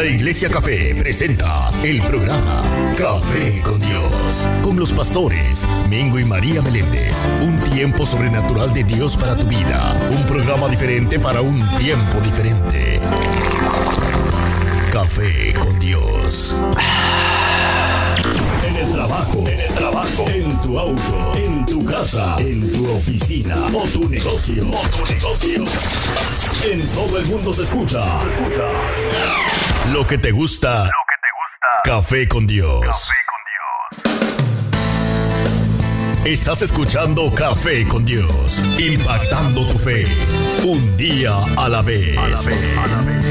La Iglesia Café presenta el programa Café con Dios, con los pastores Mingo y María Meléndez. Un tiempo sobrenatural de Dios para tu vida. Un programa diferente para un tiempo diferente. Café con Dios. En el trabajo, en el trabajo, en tu auto, en tu casa, en tu oficina o tu negocio, o tu negocio. En todo el mundo se escucha. Lo que te gusta. Lo que te gusta. Café con Dios. Café con Dios. Estás escuchando Café con Dios, impactando tu fe, un día a la vez. A la vez, a la vez.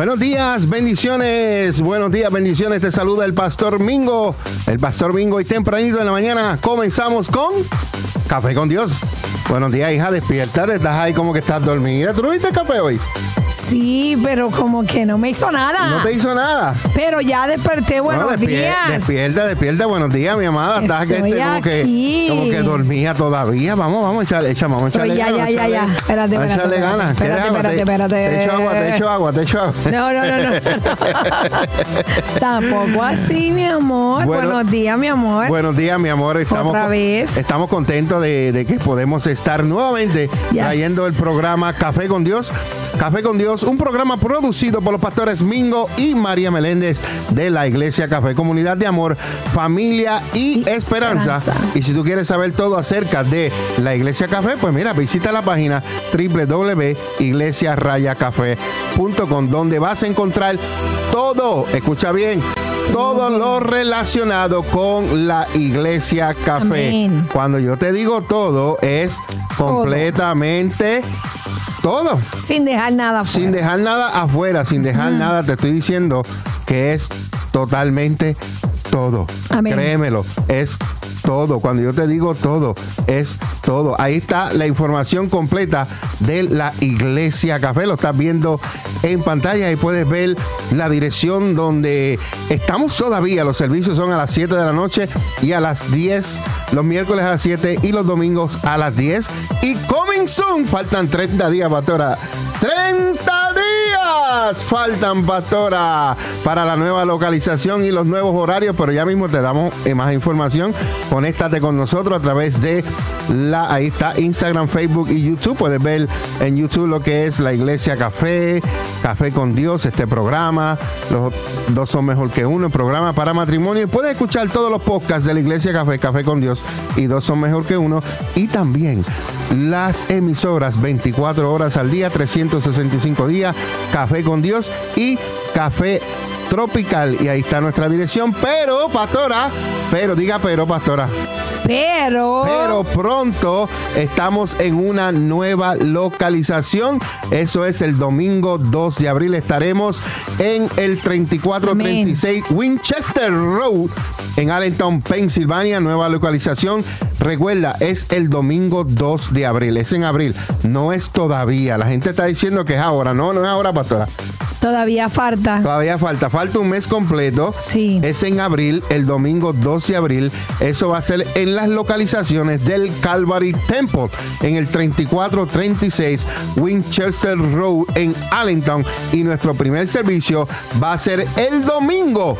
Buenos días, bendiciones. Buenos días, bendiciones. Te saluda el Pastor Mingo. El Pastor Mingo y tempranito en la mañana comenzamos con Café con Dios. Buenos días, hija. Despierta. Estás ahí como que estás dormida. ¿Tú viste café hoy? Sí, pero como que no me hizo nada. No te hizo nada. Pero ya desperté, buenos No, despier- días. Despierta, despierta. Buenos días, mi amada. Estás que este, como, que, aquí. como que dormía todavía. Vamos, vamos echarle, echa- vamos echarle ya, ganas, ya, ya, ya. Espérate, espérate, echarle ganas. espérate, espérate, Te- espérate. Te echo agua, te echo agua, te echo agua. No, no, no, no. Tampoco así, mi amor. Bueno, Buenos días, mi amor. Buenos días, mi amor. Estamos, Otra vez. Estamos contentos de, de que podemos estar nuevamente Yes. trayendo el programa Café con Dios. Café con Dios, un programa producido por los pastores Mingo y María Meléndez de la Iglesia Café, Comunidad de Amor, Familia y, Y Esperanza. Esperanza. Y si tú quieres saber todo acerca de la Iglesia Café, pues mira, visita la página www.iglesiarayacafé.com donde vas a encontrar todo, escucha bien, todo lo relacionado con la Iglesia Café. Amén. Cuando yo te digo todo, es completamente todo. Sin dejar nada Sin fuera. dejar nada afuera, sin dejar nada, te estoy diciendo que es totalmente todo. Amén. Créemelo, es todo. Cuando yo te digo todo, es todo. Ahí está la información completa de la Iglesia Café. Lo estás viendo en pantalla y puedes ver la dirección donde estamos todavía. Los servicios son a las 7 de la noche y a las 10, los miércoles a las 7 y los domingos a las 10. Y coming soon, faltan 30 días, pastora. 30 faltan, pastora, para la nueva localización y los nuevos horarios, pero ya mismo te damos eh, más información. Conéctate con nosotros a través de la, ahí está Instagram, Facebook y YouTube. Puedes ver en YouTube lo que es la Iglesia Café, Café con Dios, este programa. Los dos son mejor que uno, el programa para matrimonio. Puedes escuchar todos los podcasts de la Iglesia Café, Café con Dios y dos son mejor que uno. Y también las emisoras 24 horas al día, 365 días, Café con Dios y Café Tropical. Y ahí está nuestra dirección. Pero, pastora, pero, diga pero, pastora. Pero, Pero pronto estamos en una nueva localización. Eso es el domingo 2 de abril. Estaremos en el 3436 Winchester Road en Allentown, Pensilvania. Nueva localización. Recuerda, es el domingo 2 de abril. Es en abril. No es todavía. La gente está diciendo que es ahora. No, no es ahora, pastora. todavía falta. Todavía falta, falta un mes completo. Sí. Es en abril, el domingo 12 de abril. Eso va a ser en las localizaciones del Calvary Temple, en el 3436 Winchester Road en Allentown. Y nuestro primer servicio va a ser el domingo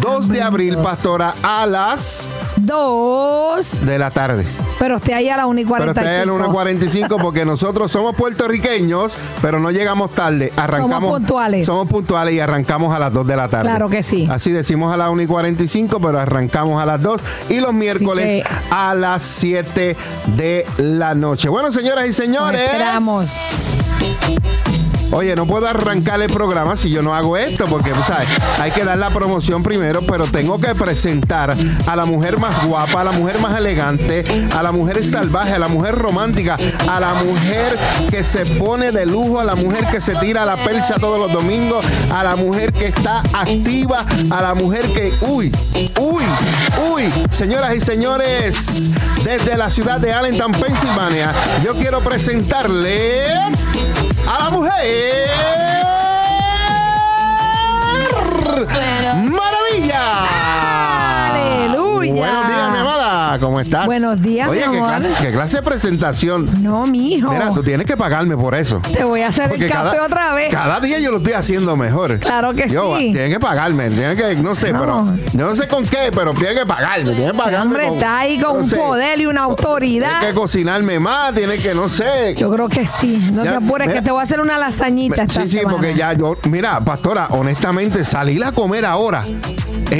2 de abril, pastora, a las Dos. de la tarde. Pero usted ahí a la 1 y Pero está en 45. 1.45 porque nosotros somos puertorriqueños, pero no llegamos tarde. Arrancamos, puntuales. Somos puntuales y arrancamos a las 2 de la tarde. Claro que sí. Así decimos a las 1 y 45, pero arrancamos a las 2 y los miércoles que- a las 7 de la noche. Bueno, señoras y Nos señores. esperamos. Oye, no puedo arrancar el programa si yo no hago esto, porque sabes, hay que dar la promoción primero, pero tengo que presentar a la mujer más guapa, a la mujer más elegante, a la mujer salvaje, a la mujer romántica, a la mujer que se pone de lujo, a la mujer que se tira la percha todos los domingos, a la mujer que está activa, a la mujer que, uy, uy, uy, señoras y señores, desde la ciudad de Allentown, Pensilvania, yo quiero presentarles a la mujer. Maravilla. Aleluya. Buenos días, mi amada. ¿Cómo estás? Buenos días, Oye, mi ¿qué amor. clase, qué clase de presentación. No, mijo. Mira, tú tienes que pagarme por eso. Te voy a hacer Porque el café cada, otra vez. Cada día yo lo estoy haciendo mejor. Claro que Yo, sí. Tienen que pagarme, tienen que, no sé, No. pero yo no sé con qué, pero tienen que pagarme, tienen que pagarme. Hombre, con- está ahí con no un sé, poder y una autoridad. Tienen que cocinarme más, tienen que, no sé. Yo creo que sí. No Ya, te apures, mira. que te voy a hacer una lasañita esta Sí, sí, porque ya yo, mira, pastora, honestamente, salir a comer ahora.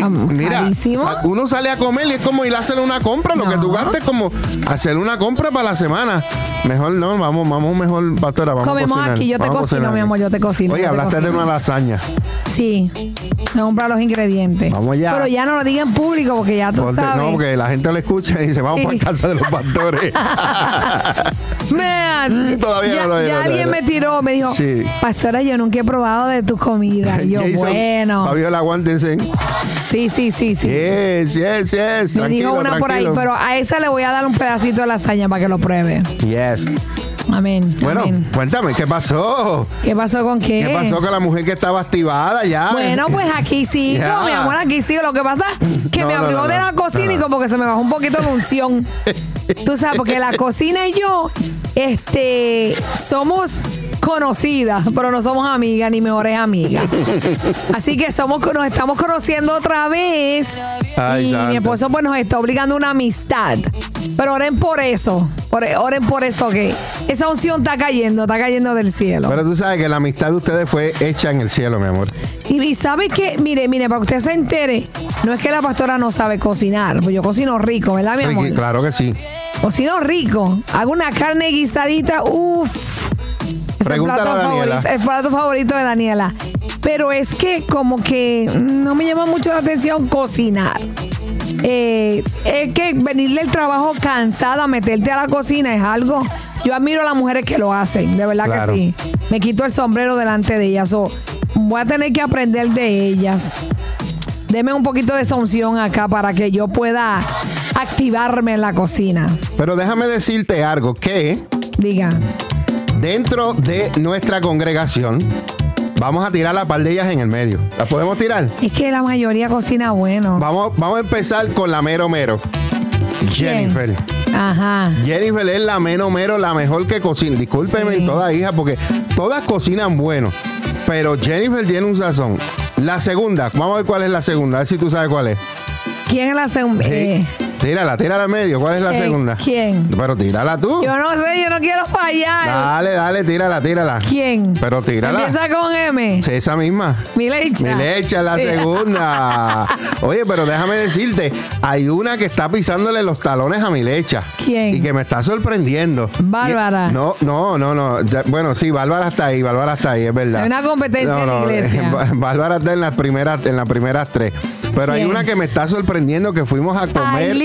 Eh, mira, sa- uno sale a comer y es como ir a hacer una compra. Lo que tú gastes es como hacer una compra para la semana. Mejor no, vamos, vamos mejor, pastora. Vamos Comemos a cocinar, aquí, yo te cocino, mi amor, yo te cocino, Oye, hablaste de cocino. una lasaña. Sí. Me comprar los ingredientes. Vamos allá. Pero ya no lo diga en público porque ya tú sabes. no, porque la gente lo escucha y dice, vamos Sí. para casa de los pastores. Mm, todavía ya, no, todavía ya no, alguien me tiró, me dijo, Sí. Pastora, yo nunca he probado de tu comida. Y yo, Jason, bueno. Fabiola, aguántense. Sí, sí, sí, sí. Yes, yes, yes. Me dijo una por ahí, pero a esa le voy a dar un pedacito de lasaña para que lo pruebe. Yes. Amén. Bueno, amén. cuéntame, ¿qué pasó? ¿Qué pasó con qué? ¿Qué pasó con la mujer que estaba activada ya? Bueno, pues aquí sigo, Ya. mi amor, aquí sigo. Lo que pasa es que No, me abrió no, de no. la cocina y como que se me bajó un poquito la unción. Tú sabes, porque la cocina y yo, este, somos conocidas, pero no somos amigas ni mejores amigas. Así que somos, nos estamos conociendo otra vez. Ay, y santo. mi esposo pues nos está obligando a una amistad. Pero oren por eso. Ore- Oren por eso que esa unción está cayendo, está cayendo del cielo. Pero tú sabes que la amistad de ustedes fue hecha en el cielo, mi amor. Y, y sabe que, mire, mire, para que usted se entere, no es que la pastora no sabe cocinar, pues yo cocino rico, ¿verdad, mi amor? Ricky, claro que sí. Cocino rico. Hago una carne guisadita, uff. Pregúntale a Daniela. Favorito, el plato favorito de Daniela. Pero es que como que no me llama mucho la atención cocinar. Eh, es que venir del trabajo cansada, meterte a la cocina es algo. Yo admiro a las mujeres que lo hacen, de verdad Claro. que sí. Me quito el sombrero delante de ellas. o voy a tener que aprender de ellas. Deme un poquito de esa unción acá para que yo pueda activarme en la cocina. Pero déjame decirte algo, que Diga. Dentro de nuestra congregación vamos a tirar la par de ellas en el medio. ¿Las podemos tirar? Es que la mayoría cocina bueno. Vamos, vamos a empezar con la mero mero. ¿Quién? Jennifer. Ajá. Jennifer es la mero mero, la mejor que cocina. Discúlpeme Sí. toda hija, porque todas cocinan bueno. Pero Jennifer tiene un sazón. La segunda, vamos a ver cuál es la segunda, a ver si tú sabes cuál es. ¿Quién es la segunda? Sí. Tírala, tírala al medio. ¿Cuál es la segunda? ¿quién? Pero tírala tú. yo no sé, yo no quiero fallar. Dale, dale, tírala, tírala. ¿Quién? Pero tírala. Empieza con M. Sí, esa misma. Milecha. Mi leche la Sí. segunda. Oye, pero déjame decirte, hay una que está pisándole los talones a mi lecha. ¿Quién? Y que me está sorprendiendo. Bárbara. Y- no, no, no, no. Bueno, sí, Bárbara está ahí, Bárbara está ahí, es verdad. Hay una competencia en la iglesia. Bá- Bárbara está en las primeras, en las primeras tres. Pero hay una que me está sorprendiendo que fuimos a comer.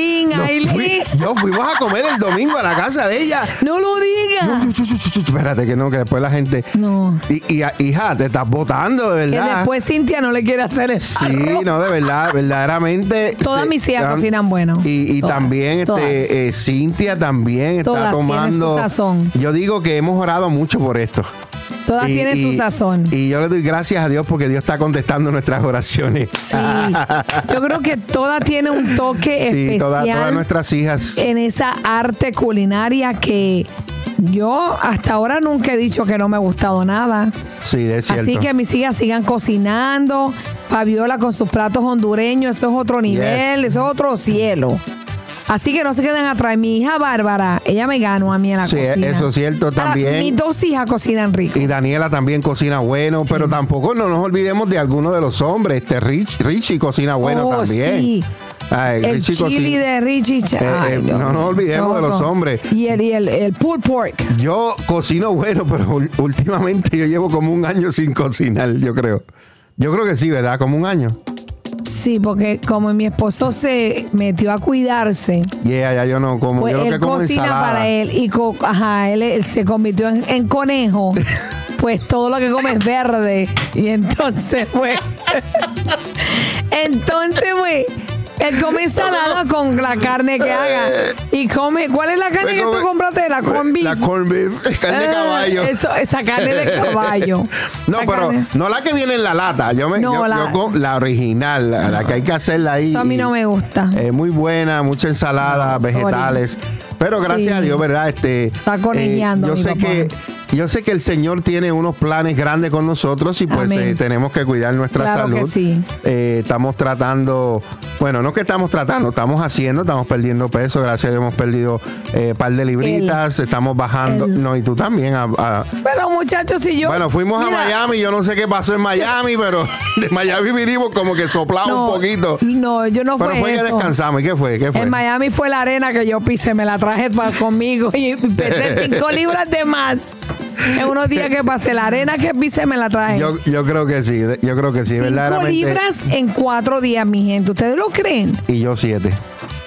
Fui- yo fuimos a comer el domingo a la casa de ella. No lo digas. Chu, Espérate, que no, que después la gente. No. Y, y, hija, te estás botando, de Que verdad. después Cintia no le quiere hacer eso. Sí, no, de verdad, verdaderamente. Todas se- mis hijas cocinan bueno. Y, y Todas, también este, eh, Cintia también está Todas tomando. su sazón. Yo digo que hemos orado mucho por esto. Todas Y- tienen su sazón. Y yo le doy gracias a Dios porque Dios está contestando nuestras oraciones. Sí. Yo creo que todas tienen un toque Sí, especial todas, todas nuestras hijas. en esa arte culinaria que yo hasta ahora nunca he dicho que no me ha gustado nada. Sí, es cierto. Así que mis hijas sigan cocinando. Fabiola con sus platos hondureños, eso es otro nivel, eso es otro cielo. Así que no se queden atrás. Mi hija Bárbara, ella me ganó a mí en la Sí, cocina. eso es cierto Ahora, también. mis dos hijas cocinan rico. Y Daniela también cocina bueno, pero tampoco no nos olvidemos de alguno de los hombres. Este Rich, Richie cocina bueno Oh, también. sí. Ay, El Richie chili cocina- de Richie. Eh, eh, no nos olvidemos de los hombres. Y el, y el, el pulled pork. Yo cocino bueno, pero últimamente yo llevo como un año sin cocinar, yo creo. Yo creo que sí, ¿verdad? Como un año. Sí, porque como mi esposo se metió a cuidarse, Yeah, ya yo no como. pues yo lo él que como cocina ensalada. para él y co- ajá, él, él se convirtió en, en conejo. Pues todo lo que come es verde. Y entonces, pues. entonces, pues. Él come ensalada con la carne que haga. Y come. ¿Cuál es la carne que tú compraste? La corn beef. La corn beef, carne de Eh, caballo. Eso, esa carne de caballo. No, La pero carne- no la que viene en la lata. Yo me, No, yo- la- yo con- la original, la, la que hay que hacerla ahí. Eso a mí no me gusta. Eh, muy buena, mucha ensalada, No, sorry. Pero gracias Sí. a Dios, ¿verdad? Este, Está conejeando yo sé papá. que yo sé que el Señor tiene unos planes grandes con nosotros y pues eh, tenemos que cuidar nuestra Claro salud. que sí. Eh, estamos tratando, bueno, no que estamos tratando, estamos haciendo, estamos perdiendo peso. Gracias a Dios hemos perdido un par de libritas, estamos bajando. No, y tú también. a- a- Pero muchachos, si yo. bueno, fuimos Mira, a Miami, yo no sé qué pasó en Miami, pero de Miami vinimos como que soplaba no, un poquito. No, yo no Pero fue fue que eso. descansamos. ¿Y qué fue? ¿Qué fue? En Miami fue la arena que yo pisé, me la traje pa- conmigo y pesé cinco libras de más. En unos días que pasé, la arena que pisé me la traje. Yo, yo creo que sí, yo creo que sí, cinco verdaderamente. libras en cuatro días, mi gente. ¿Ustedes lo creen? Y yo siete.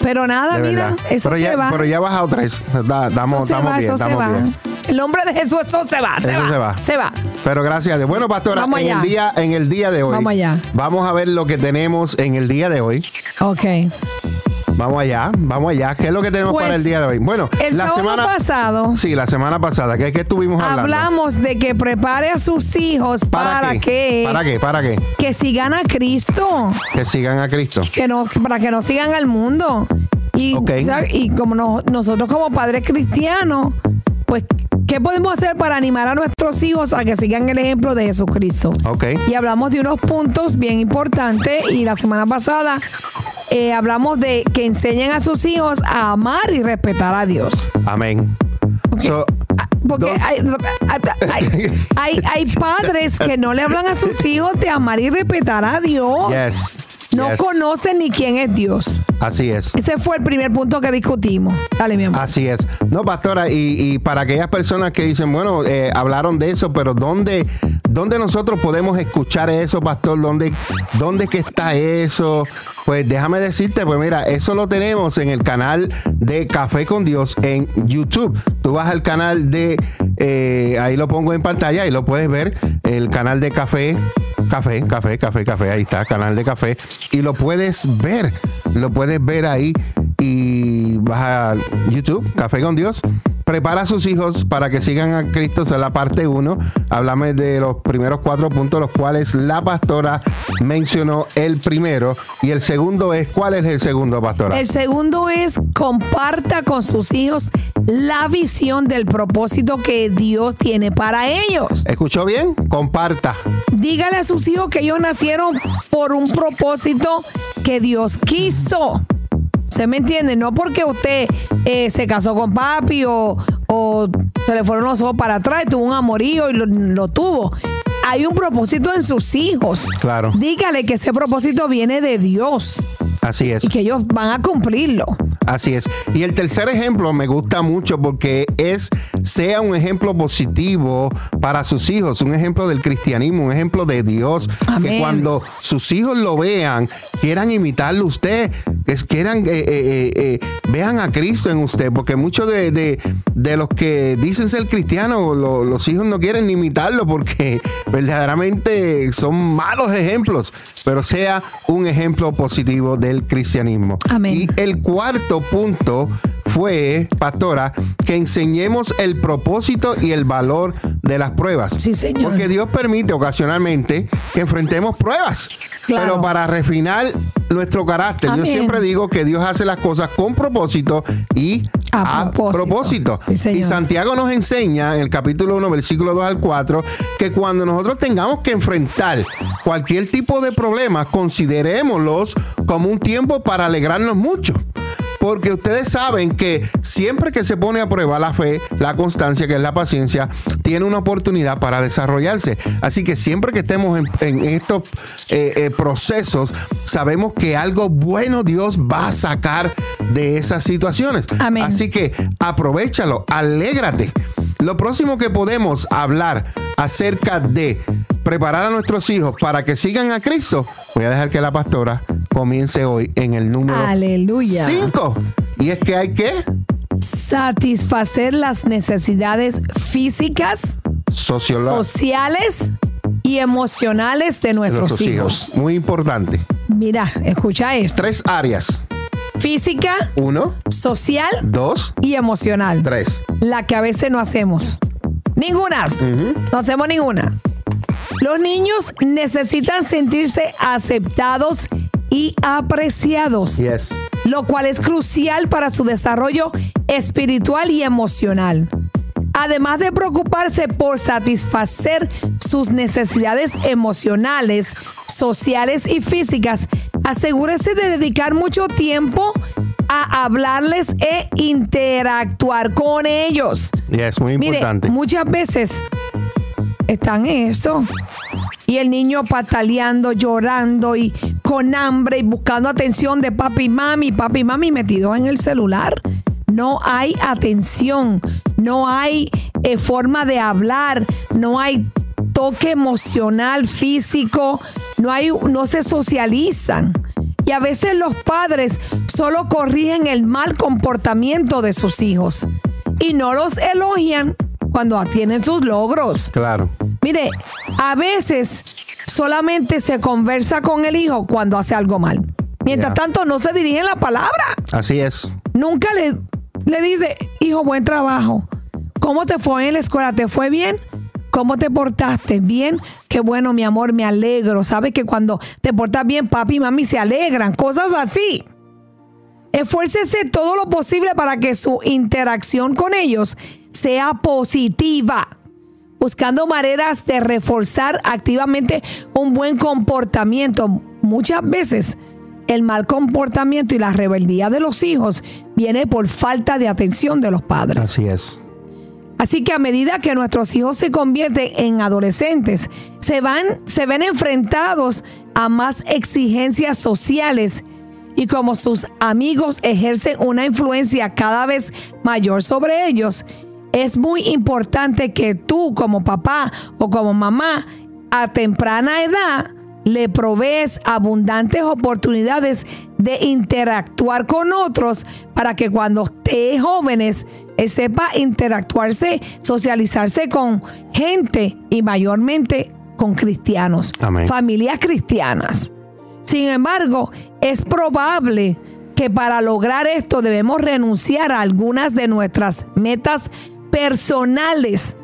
Pero nada, de mira, verdad. eso pero se ya, va. Pero ya he bajado tres. Da- Estamos, eso se estamos va, bien, eso se va. bien. El nombre de Jesús, eso se va, se Eso va. se va. Se va. Pero gracias a Dios. Bueno, pastora, Vamos en el, día, en el día de hoy. Vamos allá. Vamos a ver lo que tenemos en el día de hoy. Ok. Vamos allá, vamos allá. ¿Qué es lo que tenemos Pues, para el día de hoy? Bueno, El la sábado semana pasado Sí, la semana pasada, ¿qué, qué estuvimos hablando? hablamos de que prepare a sus hijos para, qué? que, ¿Para qué? ¿Para qué? que sigan a Cristo. Que sigan a Cristo. que no, para que no sigan al mundo. Y, Ok. o sea, y como no- nosotros como padres cristianos, pues, ¿qué podemos hacer para animar a nuestros hijos a que sigan el ejemplo de Jesucristo? Ok. Y hablamos de unos puntos bien importantes y la semana pasada eh, hablamos de que enseñen a sus hijos a amar y respetar a Dios. Amén. Porque, So, ah, porque hay, hay- hay- hay padres que no le hablan a sus hijos de amar y respetar a Dios. Yes. No yes. conocen ni quién es Dios. Así es. Ese fue el primer punto que discutimos. Dale, mi amor. Así es. No, pastora, y, y para aquellas personas que dicen, bueno, eh, hablaron de eso, pero ¿dónde, ¿dónde nosotros podemos escuchar eso, pastor? ¿Dónde, ¿Dónde que está eso? Pues déjame decirte, pues mira, eso lo tenemos en el canal de Café con Dios en YouTube. Tú vas al canal de, eh, ahí lo pongo en pantalla y lo puedes ver, el canal de Café Café, café, café, café, ahí está, canal de café. Y lo puedes ver, lo puedes ver ahí y vas a YouTube, Café con Dios. Prepara a sus hijos para que sigan a Cristo, esa es la parte 1. Háblame de los primeros cuatro puntos, los cuales la pastora mencionó el primero. Y el segundo es, ¿cuál es el segundo, pastora? El segundo es comparta con sus hijos la visión del propósito que Dios tiene para ellos. ¿Escuchó bien? Comparta. Dígale a sus hijos que ellos nacieron por un propósito que Dios quiso. ¿Se me entiende? No porque usted eh, se casó con papi o, o se le fueron los ojos para atrás y tuvo un amorío y lo, lo tuvo. Hay un propósito en sus hijos. Claro. Dígale que ese propósito viene de Dios Así es. y que ellos van a cumplirlo. Así es. Y el tercer ejemplo me gusta mucho porque es, sea un ejemplo positivo para sus hijos, un ejemplo del cristianismo, un ejemplo de Dios. Que Amén. cuando sus hijos lo vean, quieran imitarlo usted, que quieran, eh, eh, eh, vean a Cristo en usted, porque muchos de, de- de los que dicen ser cristianos, lo- los hijos no quieren imitarlo porque verdaderamente son malos ejemplos, pero sea un ejemplo positivo del cristianismo. Amén. Y el cuarto punto fue, pastora, que enseñemos el propósito y el valor de las pruebas. Sí, señor. Porque Dios permite ocasionalmente que enfrentemos pruebas. Claro. Pero para refinar nuestro carácter, yo siempre digo que Dios hace las cosas con propósito y A a, propósito. propósito. Sí, señor. y Santiago nos enseña en el capítulo 1, versículo 2 al 4, que cuando nosotros tengamos que enfrentar cualquier tipo de problema, considerémoslos como un tiempo para alegrarnos mucho. Porque ustedes saben que siempre que se pone a prueba la fe, la constancia, que es la paciencia, tiene una oportunidad para desarrollarse. Así que siempre que estemos en, en estos eh, eh, procesos, sabemos que algo bueno Dios va a sacar de esas situaciones. Amén. Así que aprovechalo, alégrate. Lo próximo que podemos hablar acerca de preparar a nuestros hijos para que sigan a Cristo, voy a dejar que la pastora comience hoy en el número Aleluya. 5. Y es que hay que Satisfacer las necesidades físicas, sociales y emocionales de nuestros, hijos. Muy importante. Mira, escucha esto. Tres áreas. Física, Uno, social dos, y emocional. tres. La que a veces no hacemos. Ninguna. No hacemos ninguna. Los niños necesitan sentirse aceptados y apreciados, Yes. lo cual es crucial para su desarrollo espiritual y emocional. Además de preocuparse por satisfacer sus necesidades emocionales, sociales y físicas, asegúrese de dedicar mucho tiempo a hablarles e interactuar con ellos. Yes, muy Mire, importante. muchas veces están en esto. Y el niño pataleando, llorando y con hambre y buscando atención de papi y mami, papi y mami metidos en el celular. No hay atención, no hay eh, forma de hablar, no hay toque emocional, físico, no hay, no se socializan. Y a veces los padres solo corrigen el mal comportamiento de sus hijos y no los elogian cuando tienen sus logros. Claro. Mire, a veces solamente se conversa con el hijo cuando hace algo mal. Mientras tanto, no se dirigen la palabra. Así es. Nunca le, le dice, hijo, buen trabajo. ¿Cómo te fue en la escuela? ¿Te fue bien? ¿Cómo te portaste? ¿Bien? Qué bueno, mi amor, me alegro. Sabes que cuando te portas bien, papi y mami se alegran. Cosas así. Esfuércese todo lo posible para que su interacción con ellos sea positiva, buscando maneras de reforzar activamente un buen comportamiento. Muchas veces el mal comportamiento y la rebeldía de los hijos viene por falta de atención de los padres. Así es. Así que a medida que nuestros hijos se convierten en adolescentes, se van, se ven enfrentados a más exigencias sociales y como sus amigos ejercen una influencia cada vez mayor sobre ellos, es muy importante que tú como papá o como mamá a temprana edad le provees abundantes oportunidades de interactuar con otros para que cuando esté jóvenes eh, sepa interactuarse, socializarse con gente y mayormente con cristianos, Amén. familias cristianas. Sin embargo, es probable que para lograr esto debemos renunciar a algunas de nuestras metas personales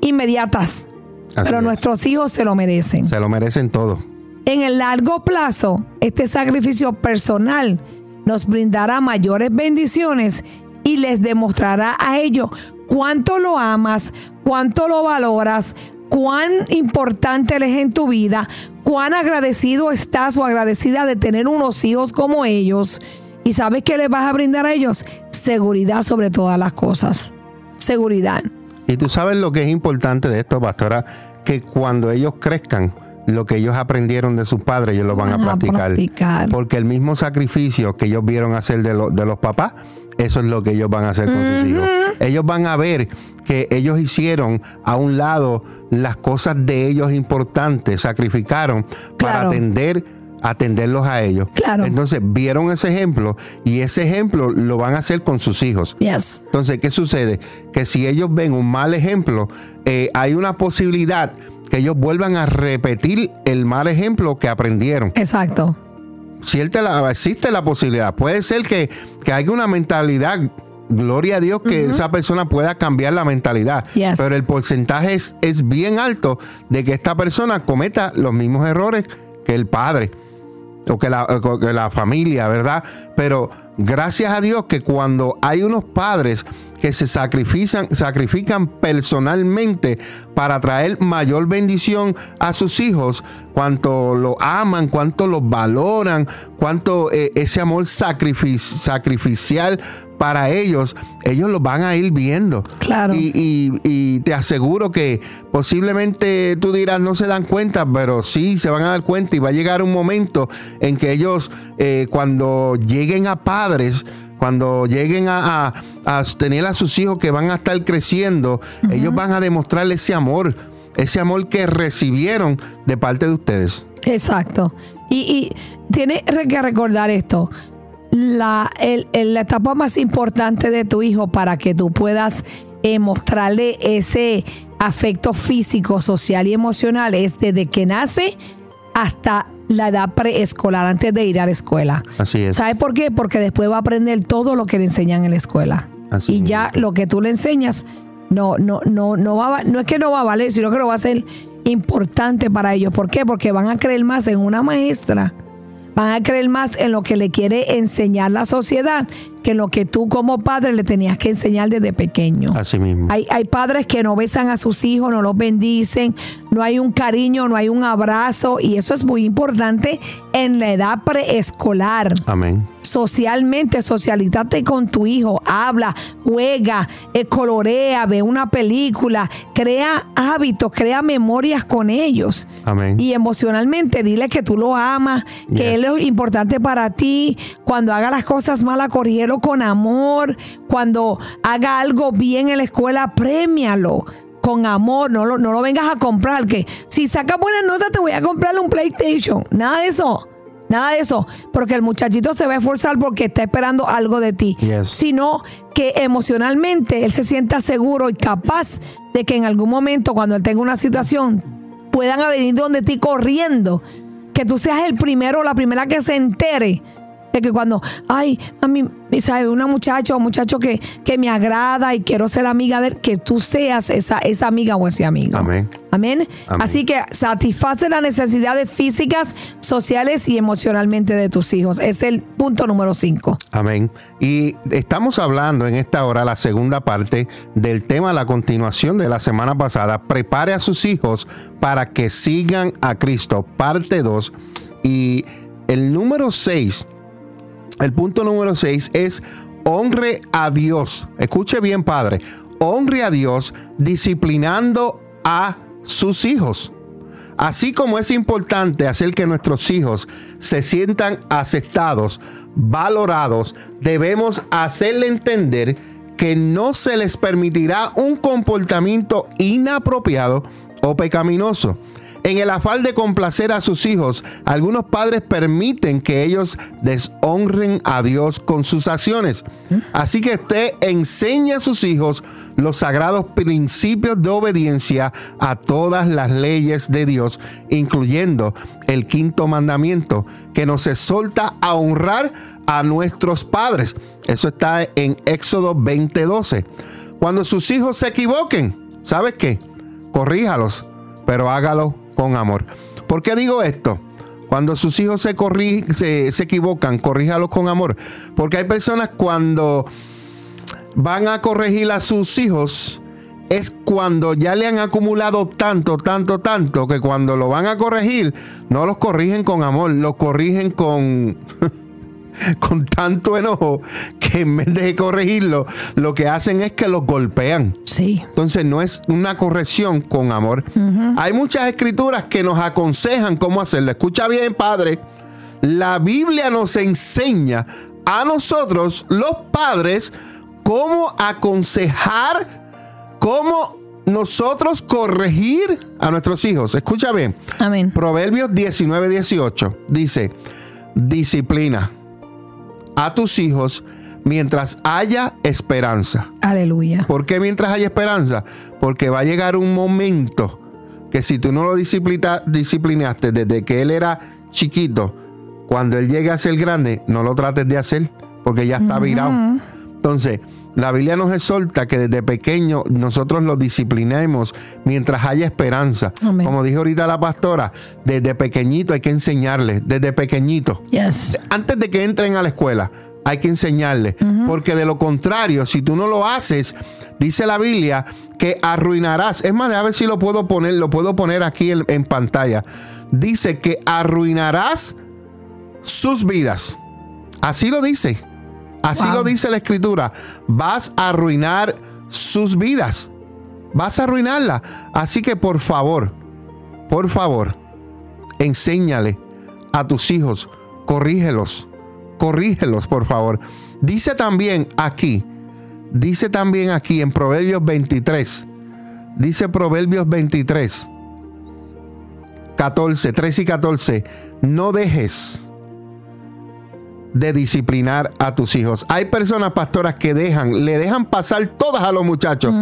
inmediatas. Así pero es. nuestros hijos se lo merecen. Se lo merecen todo. En el largo plazo, este sacrificio personal nos brindará mayores bendiciones y les demostrará a ellos cuánto lo amas, cuánto lo valoras, cuán importante eres en tu vida, cuán agradecido estás o agradecida de tener unos hijos como ellos. Y sabes que les vas a brindar a ellos seguridad sobre todas las cosas. Seguridad. Y tú sabes lo que es importante de esto, pastora, que cuando ellos crezcan, lo que ellos aprendieron de sus padres, ellos lo van, Van a a practicar. Porque el mismo sacrificio que ellos vieron hacer de, lo- de los papás, eso es lo que ellos van a hacer con sus hijos. Ellos van a ver que ellos hicieron a un lado las cosas de ellos importantes, sacrificaron para atender atenderlos a ellos. Claro. Entonces vieron ese ejemplo y ese ejemplo lo van a hacer con sus hijos. Yes. Entonces, ¿qué sucede? Que si ellos ven un mal ejemplo, eh, hay una posibilidad que ellos vuelvan a repetir el mal ejemplo que aprendieron. Exacto. Cierta la- existe la posibilidad. Puede ser que, que haya una mentalidad, gloria a Dios, que esa persona pueda cambiar la mentalidad. Yes. Pero el porcentaje es, es bien alto de que esta persona cometa los mismos errores que el padre o que la, o que la familia, ¿verdad? Pero gracias a Dios que cuando hay unos padres que se sacrifican, sacrifican personalmente para traer mayor bendición a sus hijos, cuánto lo aman, cuánto lo valoran, cuánto eh, ese amor sacrific- sacrificial para ellos, ellos lo van a ir viendo. Claro. Y, y- y te aseguro que posiblemente tú dirás no se dan cuenta, pero sí se van a dar cuenta y va a llegar un momento en que ellos eh, cuando lleguen a padres, cuando lleguen a, a- a tener a sus hijos que van a estar creciendo, ellos van a demostrarle ese amor, ese amor que recibieron de parte de ustedes. Exacto. Y, y tiene que recordar esto. La, el- el- la etapa más importante de tu hijo para que tú puedas eh, mostrarle ese afecto físico, social y emocional es desde que nace hasta la edad preescolar, antes de ir a la escuela. Así es. ¿Sabes por qué? Porque después va a aprender todo lo que le enseñan en la escuela. Así y ya lo que tú le enseñas no, no, no, no va a, va- no es que no va a valer, sino que no va a ser importante para ellos. ¿Por qué? Porque van a creer más en una maestra. Van a creer más en lo que le quiere enseñar la sociedad que lo que tú como padre le tenías que enseñar desde pequeño. Así mismo. Hay, hay padres que no besan a sus hijos, no los bendicen, no hay un cariño, no hay un abrazo y eso es muy importante en la edad preescolar Amén. socialmente, socialízate con tu hijo, habla, juega, eh, colorea, ve una película, crea hábitos, crea memorias con ellos. Amén. Y emocionalmente dile que tú lo amas, que él es importante para ti. Cuando haga las cosas malas, con amor. Cuando haga algo bien en la escuela, premialo con amor. No lo, no lo vengas a comprar. Que si saca buenas notas, te voy a comprarle un PlayStation. Nada de eso. Nada de eso, porque el muchachito se va a esforzar porque está esperando algo de ti, Yes. sino que emocionalmente él se sienta seguro y capaz de que en algún momento cuando él tenga una situación puedan venir donde ti corriendo, que tú seas el primero o la primera que se entere de que cuando, ay, mami, ¿sabe? Una muchacha o muchacho que, que me agrada y quiero ser amiga de él, que tú seas esa, esa amiga o ese amigo. Amén. Amén. Amén. Así que satisface las necesidades físicas, sociales y emocionalmente de tus hijos. Es el punto número cinco. Amén. Y estamos hablando en esta hora, la segunda parte del tema, la continuación de la semana pasada. Prepare a sus hijos para que sigan a Cristo, parte 2. Y el número 6, el punto número 6 es honre a Dios. Escuche bien, Padre. Honre a Dios disciplinando a sus hijos. Así como es importante hacer que nuestros hijos se sientan aceptados, valorados, debemos hacerle entender que no se les permitirá un comportamiento inapropiado o pecaminoso. En el afán de complacer a sus hijos, algunos padres permiten que ellos deshonren a Dios con sus acciones. Así que usted enseña a sus hijos los sagrados principios de obediencia a todas las leyes de Dios, incluyendo el quinto mandamiento, que nos exhorta a honrar a nuestros padres. Eso está en Éxodo 20:12. Cuando sus hijos se equivoquen, ¿sabes qué? Corríjalos, pero hágalo con amor. ¿Por qué digo esto? Cuando sus hijos se, corri- se, se equivocan, corríjalos con amor. Porque hay personas cuando van a corregir a sus hijos, es cuando ya le han acumulado tanto, tanto, tanto, que cuando lo van a corregir, no los corrigen con amor, los corrigen con... con tanto enojo que en vez de corregirlo, lo que hacen es que los golpean. Sí. Entonces no es una corrección con amor. Hay muchas escrituras que nos aconsejan cómo hacerlo. Escucha bien, Padre. La Biblia nos enseña a nosotros, los padres, cómo aconsejar, cómo nosotros corregir a nuestros hijos. Escucha bien. Amén. Proverbios 19, 18 dice, disciplina a tus hijos mientras haya esperanza. Aleluya. ¿Por qué mientras haya esperanza? Porque va a llegar un momento que si tú no lo disciplinaste desde que él era chiquito, cuando él llegue a ser grande, no lo trates de hacer porque ya está virado. Entonces, la Biblia nos exhorta que desde pequeño nosotros lo disciplinemos mientras haya esperanza. Amén. Como dijo ahorita la pastora, desde pequeñito hay que enseñarles, desde pequeñito Yes. antes de que entren a la escuela, hay que enseñarles. Porque de lo contrario, si tú no lo haces, dice la Biblia que arruinarás. Es más, a ver si lo puedo poner, lo puedo poner aquí en, en pantalla. Dice que arruinarás sus vidas. Así lo dice. Así Wow. lo dice la escritura. Vas a arruinar sus vidas. Vas a arruinarla. Así que por favor, por favor, enséñale a tus hijos, corrígelos, corrígelos, por favor. Dice también aquí, dice también aquí en Proverbios 23, dice Proverbios 23, 14, 13 y 14, no dejes de disciplinar a tus hijos. Hay personas pastoras que dejan, le dejan pasar todas a los muchachos.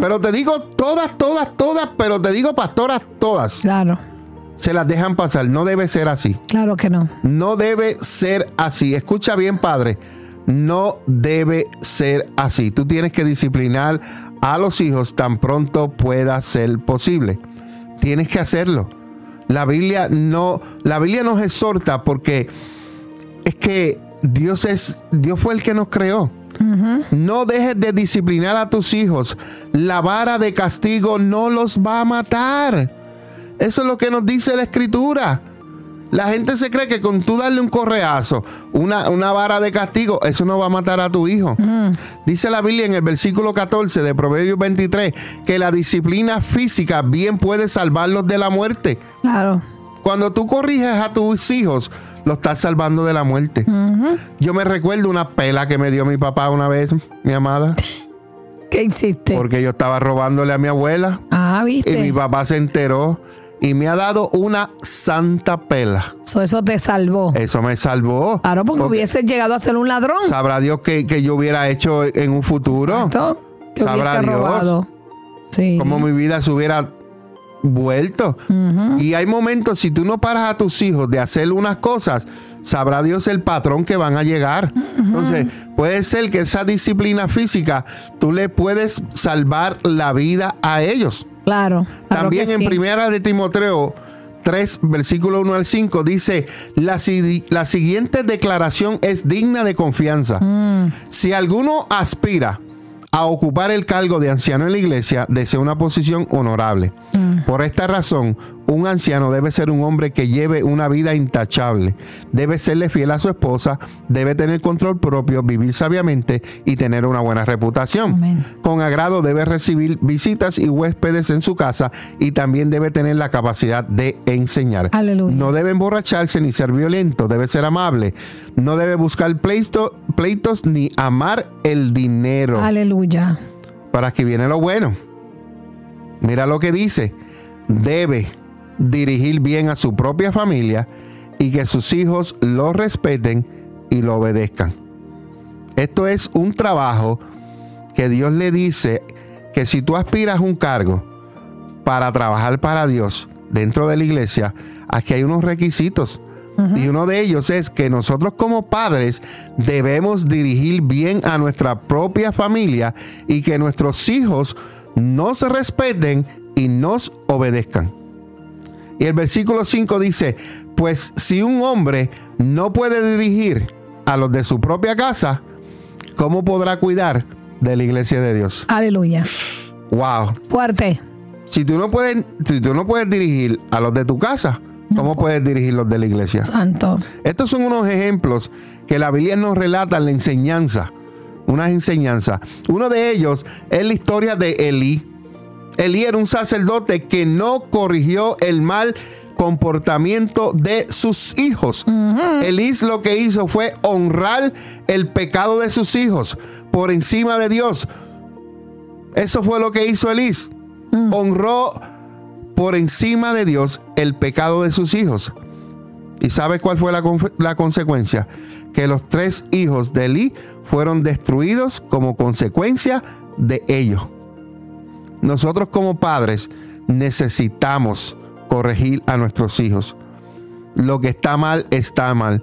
Pero te digo todas, todas, todas, pero te digo pastoras todas. Claro. se las dejan pasar. No debe ser así. Claro que no. No debe ser así. Escucha bien, padre. No debe ser así. Tú tienes que disciplinar a los hijos tan pronto pueda ser posible. Tienes que hacerlo. La Biblia no, la Biblia nos exhorta porque es que Dios es, Dios fue el que nos creó. No dejes de disciplinar a tus hijos. La vara de castigo no los va a matar. Eso es lo que nos dice la escritura. La gente se cree que con tú darle un correazo, una, una vara de castigo, eso no va a matar a tu hijo. Dice la Biblia en el versículo 14 de Proverbios 23 que la disciplina física bien puede salvarlos de la muerte. Claro. Cuando tú corriges a tus hijos, lo estás salvando de la muerte. Yo me recuerdo una pela que me dio mi papá una vez, mi amada. ¿Qué hiciste? Porque yo estaba robándole a mi abuela. Ah, viste. Y mi papá se enteró y me ha dado una santa pela. eso te salvó. Eso me salvó. Claro, porque, hubiese llegado a ser un ladrón. Sabrá Dios que, yo hubiera hecho en un futuro. Exacto. Que Sabrá Dios. Robado. Sí. Como mi vida se hubiera vuelto. Y hay momentos, si tú no paras a tus hijos de hacer unas cosas, sabrá Dios el patrón que van a llegar. Entonces, puede ser que esa disciplina física, tú le puedes salvar la vida a ellos. Claro. También en primera de Timoteo 3, versículo 1 al 5, dice, la, la siguiente declaración es digna de confianza. Mm. Si alguno aspira a ocupar el cargo de anciano en la iglesia, desea una posición honorable. Mm. Por esta razón, un anciano debe ser un hombre que lleve una vida intachable, debe serle fiel a su esposa, debe tener control propio, vivir sabiamente y tener una buena reputación. Con agrado debe recibir visitas y huéspedes en su casa y también debe tener la capacidad de enseñar. No debe emborracharse ni ser violento, debe ser amable, no debe buscar pleitos ni amar el dinero. Aleluya. Para que viene lo bueno. Mira lo que dice. Debe dirigir bien a su propia familia y que sus hijos lo respeten y lo obedezcan. Esto es un trabajo que Dios le dice que si tú aspiras a un cargo para trabajar para Dios dentro de la iglesia, aquí hay unos requisitos. Y uno de ellos es que nosotros como padres debemos dirigir bien a nuestra propia familia y que nuestros hijos nos respeten y nos obedezcan. Y el versículo 5 dice, pues si un hombre no puede dirigir a los de su propia casa, ¿cómo podrá cuidar de la iglesia de Dios? Aleluya. Wow. Fuerte. Si tú no puedes, si tú no puedes dirigir a los de tu casa, ¿cómo puedes dirigir los de la iglesia? Santo. Estos son unos ejemplos que la Biblia nos relata en la enseñanza, unas enseñanzas. Uno de ellos es la historia de Elí. Elí era un sacerdote que no corrigió el mal comportamiento de sus hijos. Elí lo que hizo fue honrar el pecado de sus hijos por encima de Dios. Eso fue lo que hizo Elís. Mm. Honró por encima de Dios el pecado de sus hijos. ¿Y sabe cuál fue la, la consecuencia? Que los tres hijos de Elí fueron destruidos como consecuencia de ello. Nosotros como padres necesitamos corregir a nuestros hijos. Lo que está mal está mal.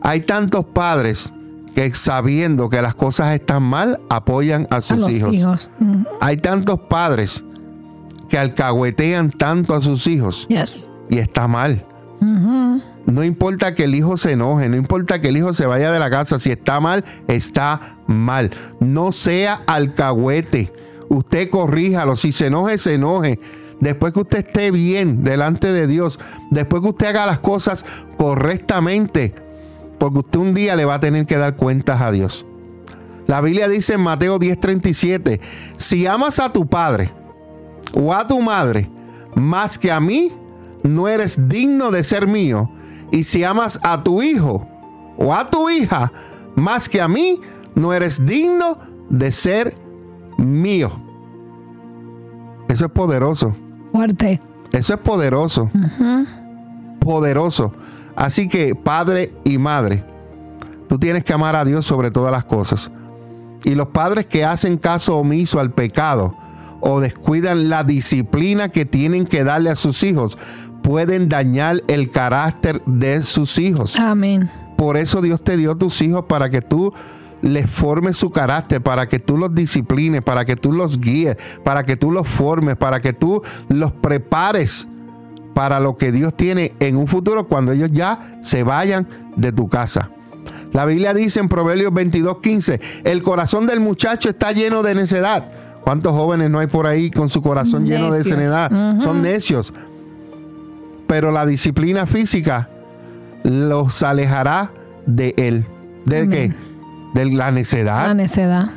Hay tantos padres que sabiendo que las cosas están mal, apoyan a sus hijos. Hay tantos padres que alcahuetean tanto a sus hijos. Y está mal. No importa que el hijo se enoje, no importa que el hijo se vaya de la casa, si está mal, está mal. No sea alcahuete usted corríjalo. Si se enoje, se enoje. Después que usted esté bien delante de Dios, después que usted haga las cosas correctamente, porque usted un día le va a tener que dar cuentas a Dios. La Biblia dice en Mateo 10:37, si amas a tu padre o a tu madre más que a mí, no eres digno de ser mío. Y si amas a tu hijo o a tu hija más que a mí, no eres digno de ser mío. Eso es poderoso. Fuerte. Eso es poderoso. Poderoso. Así que, padre y madre, tú tienes que amar a Dios sobre todas las cosas. Y los padres que hacen caso omiso al pecado o descuidan la disciplina que tienen que darle a sus hijos, pueden dañar el carácter de sus hijos. Amén. Por eso Dios te dio tus hijos para que tú les formes su carácter, para que tú los disciplines, para que tú los guíes, para que tú los formes, para que tú los prepares para lo que Dios tiene en un futuro cuando ellos ya se vayan de tu casa. La Biblia dice en Proverbios 22:15, el corazón del muchacho está lleno de necedad. ¿Cuántos jóvenes no hay por ahí con su corazón lleno de necedad? Son necios. Pero la disciplina física los alejará de él. ¿De Amén. qué? De la necedad. La necedad.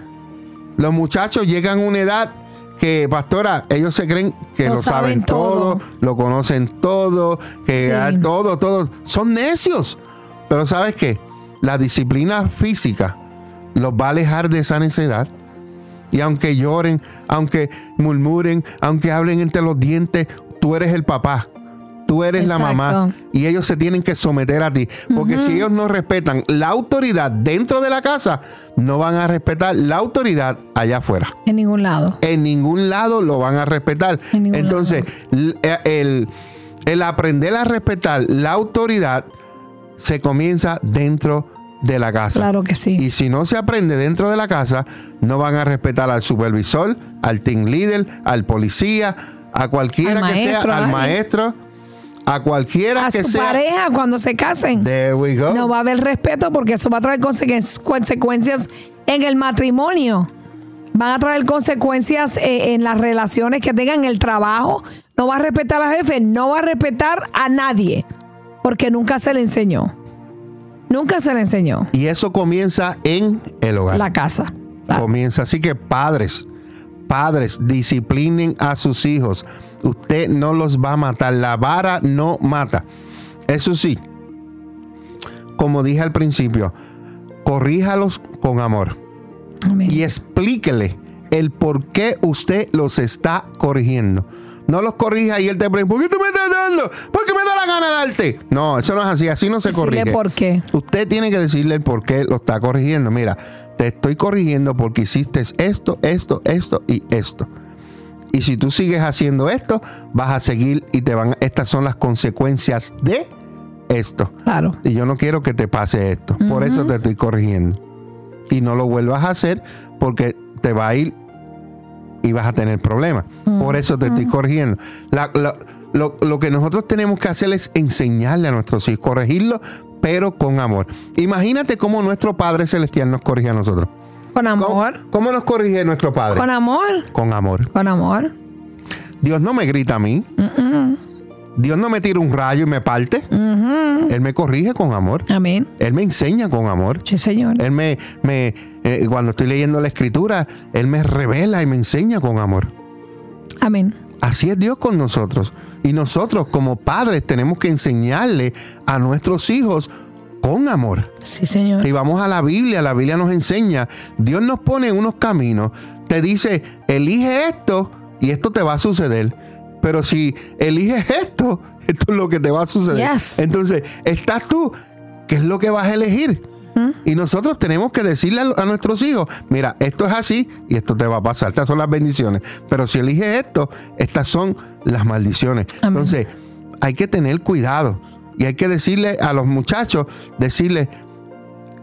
Los muchachos llegan a una edad que, pastora, ellos se creen que Lo lo, saben, saben todo, todo. lo conocen todo, que Sí. todo, todo. Son necios. Pero ¿sabes qué? La disciplina física los va a alejar de esa necedad. Y aunque lloren, aunque murmuren, aunque hablen entre los dientes, tú eres el papá. Tú eres la mamá y ellos se tienen que someter a ti. Porque si ellos no respetan la autoridad dentro de la casa, no van a respetar la autoridad allá afuera. En ningún lado. En ningún lado lo van a respetar. En ningún Entonces, eh, el, el aprender a respetar la autoridad se comienza dentro de la casa. Claro que sí. Y si no se aprende dentro de la casa, no van a respetar al supervisor, al team leader, al policía, a cualquiera Al que sea, al ay. maestro, a cualquiera a que su sea. pareja cuando se casen. There we go. No va a haber respeto porque eso va a traer consecu- consecuencias en el matrimonio. Van a traer consecuencias eh, en las relaciones que tengan en el trabajo. No va a respetar a la jefe, no va a respetar a nadie porque nunca se le enseñó. Nunca se le enseñó Y eso comienza en el hogar. la casa. Claro. Comienza. Así que padres, padres, disciplinen a sus hijos. Usted no los va a matar. La vara no mata. Eso sí, como dije al principio, corríjalos con amor Amén. y explíquele el por qué usted los está corrigiendo. No los corrija y él te pregunta, ¿por qué tú me estás dando? ¿Por qué me da la gana darte? No, eso no es así, así no se Decirle corrige. por qué. Usted tiene que decirle el por qué lo está corrigiendo. Mira, te estoy corrigiendo porque hiciste esto, esto, esto y esto. Y si tú sigues haciendo esto, vas a seguir y te van. Estas son las consecuencias de esto. Claro. Y yo no quiero que te pase esto. Por eso te estoy corrigiendo. Y no lo vuelvas a hacer porque te va a ir y vas a tener problemas. Por eso te estoy corrigiendo. La- la- lo, lo que nosotros tenemos que hacer es enseñarle a nuestros hijos, corregirlo, pero con amor. Imagínate cómo nuestro Padre Celestial nos corrige a nosotros. Con ¿Cómo, amor. cómo nos corrige nuestro Padre? Con amor. con amor. Con amor. Dios no me grita a mí. Dios no me tira un rayo y me parte. Él me corrige con amor. Amén. Él me enseña con amor. Sí, Señor. Él me, me eh, cuando estoy leyendo la escritura, Él me revela y me enseña con amor. Amén. Así es Dios con nosotros. Y nosotros como padres tenemos que enseñarle a nuestros hijos con amor. Sí, Señor. Y vamos a la Biblia, la Biblia nos enseña, Dios nos pone unos caminos, te dice, elige esto y esto te va a suceder. Pero si eliges esto, esto es lo que te va a suceder. Yes. Entonces, estás tú, ¿qué es lo que vas a elegir? Y nosotros tenemos que decirle a, a nuestros hijos, mira, esto es así y esto te va a pasar, estas son las bendiciones. Pero si eliges esto, estas son las maldiciones. Amén. Entonces, hay que tener cuidado y hay que decirle a los muchachos, decirle,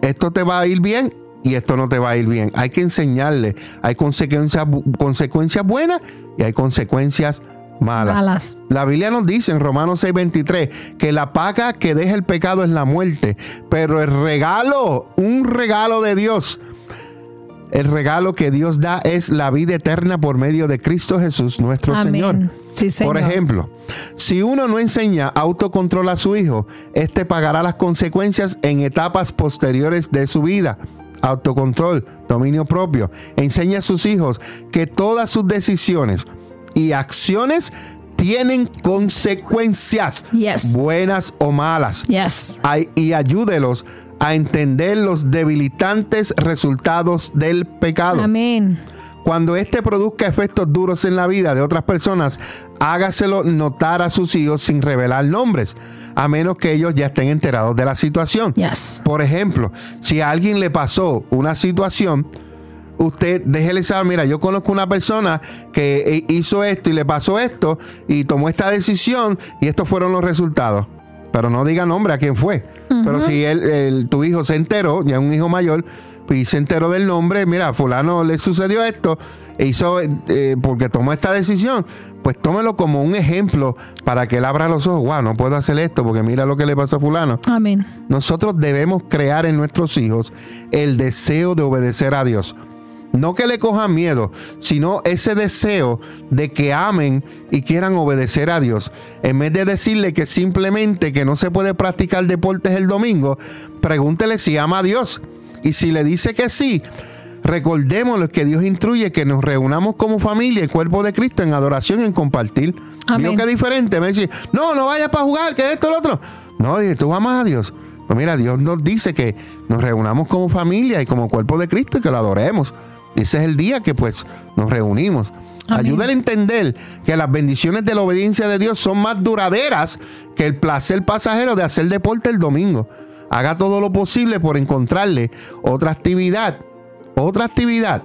esto te va a ir bien y esto no te va a ir bien. Hay que enseñarle, hay consecuencias, consecuencias buenas y hay consecuencias malas. Malas. La Biblia nos dice en Romanos 6:23 que la paga que deja el pecado es la muerte, pero el regalo, un regalo de Dios, el regalo que Dios da es la vida eterna por medio de Cristo Jesús, nuestro Amén. Señor. Sí, Señor. Por ejemplo, si uno no enseña autocontrol a su hijo, este pagará las consecuencias en etapas posteriores de su vida. Autocontrol, dominio propio. Enseña a sus hijos que todas sus decisiones y acciones tienen consecuencias, Yes. buenas o malas. Yes. Ay- y ayúdelos a entender los debilitantes resultados del pecado. Amén. Cuando éste produzca efectos duros en la vida de otras personas, hágaselo notar a sus hijos sin revelar nombres, a menos que ellos ya estén enterados de la situación. Yes. Por ejemplo, si a alguien le pasó una situación, usted déjele saber, mira, yo conozco una persona que hizo esto y le pasó esto y tomó esta decisión y estos fueron los resultados. Pero no diga nombre a quién fue. Pero si él, tu hijo se enteró, ya un hijo mayor, y se enteró del nombre, mira, fulano le sucedió esto, e hizo eh, porque tomó esta decisión, pues tómelo como un ejemplo para que él abra los ojos. Wow, no puedo hacer esto porque mira lo que le pasó a fulano. Amén. Nosotros debemos crear en nuestros hijos el deseo de obedecer a Dios. No que le cojan miedo, sino ese deseo de que amen y quieran obedecer a Dios. En vez de decirle que simplemente que no se puede practicar deportes el domingo, pregúntele si ama a Dios. Y si le dice que sí, recordémosle que Dios instruye que nos reunamos como familia y cuerpo de Cristo en adoración y en compartir. Amén. que diferente. Me dice, no, no vayas para jugar, que esto, lo otro. No, dije, tú amas a Dios. Pues mira, Dios nos dice que nos reunamos como familia y como cuerpo de Cristo y que lo adoremos. Ese es el día que pues nos reunimos. Ayúdale a entender que las bendiciones de la obediencia de Dios son más duraderas que el placer pasajero de hacer deporte el domingo. Haga todo lo posible por encontrarle otra actividad, otra actividad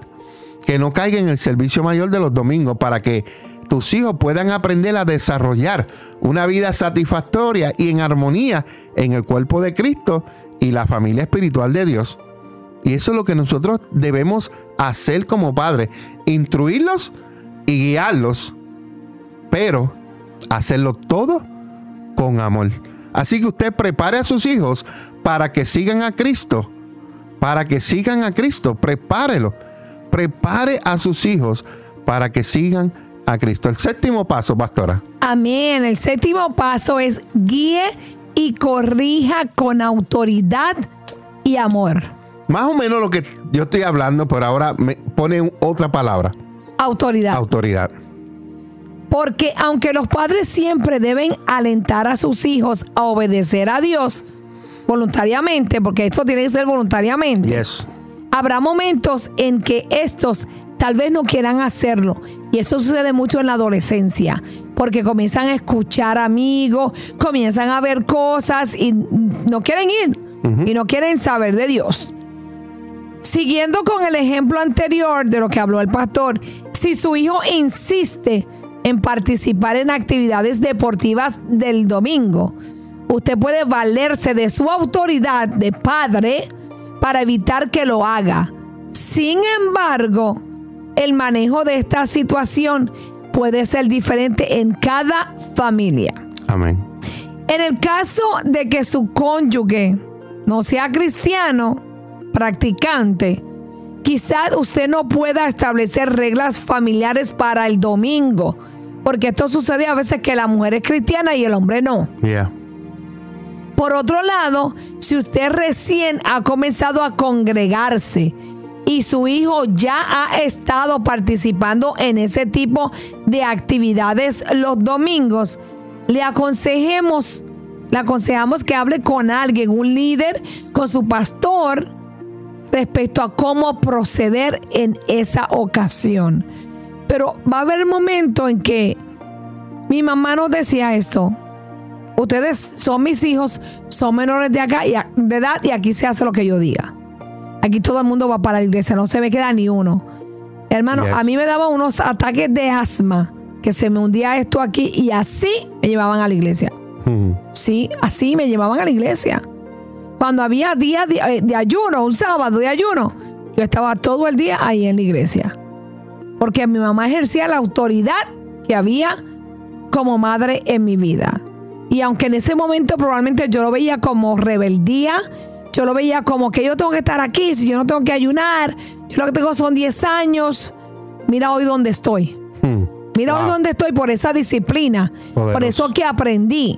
que no caiga en el servicio mayor de los domingos para que tus hijos puedan aprender a desarrollar una vida satisfactoria y en armonía en el cuerpo de Cristo y la familia espiritual de Dios. Y eso es lo que nosotros debemos hacer como padres, instruirlos y guiarlos, pero hacerlo todo con amor. Así que usted prepare a sus hijos para que sigan a Cristo, para que sigan a Cristo, prepárelo. Prepare a sus hijos para que sigan a Cristo. El séptimo paso, pastora. Amén. El séptimo paso es guíe y corrija con autoridad y amor. Más o menos lo que yo estoy hablando, pero ahora me pone otra palabra. Autoridad. Autoridad. Porque aunque los padres siempre deben alentar a sus hijos a obedecer a Dios voluntariamente, porque esto tiene que ser voluntariamente. Yes. Habrá momentos en que estos tal vez no quieran hacerlo. Y eso sucede mucho en la adolescencia, porque comienzan a escuchar amigos, comienzan a ver cosas y no quieren ir y no quieren saber de Dios. Siguiendo con el ejemplo anterior de lo que habló el pastor, si su hijo insiste en participar en actividades deportivas del domingo, usted puede valerse de su autoridad de padre para evitar que lo haga. Sin embargo, el manejo de esta situación puede ser diferente en cada familia. Amén. En el caso de que su cónyuge no sea cristiano, practicante, quizás usted no pueda establecer reglas familiares para el domingo, porque esto sucede a veces que la mujer es cristiana y el hombre no. Por otro lado, si usted recién ha comenzado a congregarse y su hijo ya ha estado participando en ese tipo de actividades los domingos, le aconsejemos, le aconsejamos que hable con alguien, un líder, con su pastor, respecto a cómo proceder en esa ocasión. Pero va a haber momento en que mi mamá nos decía esto. Ustedes son mis hijos, son menores de acá de edad y aquí se hace lo que yo diga. Aquí todo el mundo va para la iglesia, no se me queda ni uno. Hermano, a mí me daban unos ataques de asma que se me hundía esto aquí y así me llevaban a la iglesia. Hmm. Sí, así me llevaban a la iglesia. Cuando había día eh, de, ayuno, un sábado de ayuno, yo estaba todo el día ahí en la iglesia. Porque mi mamá ejercía la autoridad que había como madre en mi vida. Y aunque en ese momento probablemente yo lo veía como rebeldía, yo lo veía como que yo tengo que estar aquí, si yo no tengo que ayunar, yo lo que tengo son 10 años, mira hoy dónde estoy. Hmm. Mira hoy dónde estoy por esa disciplina, por eso que aprendí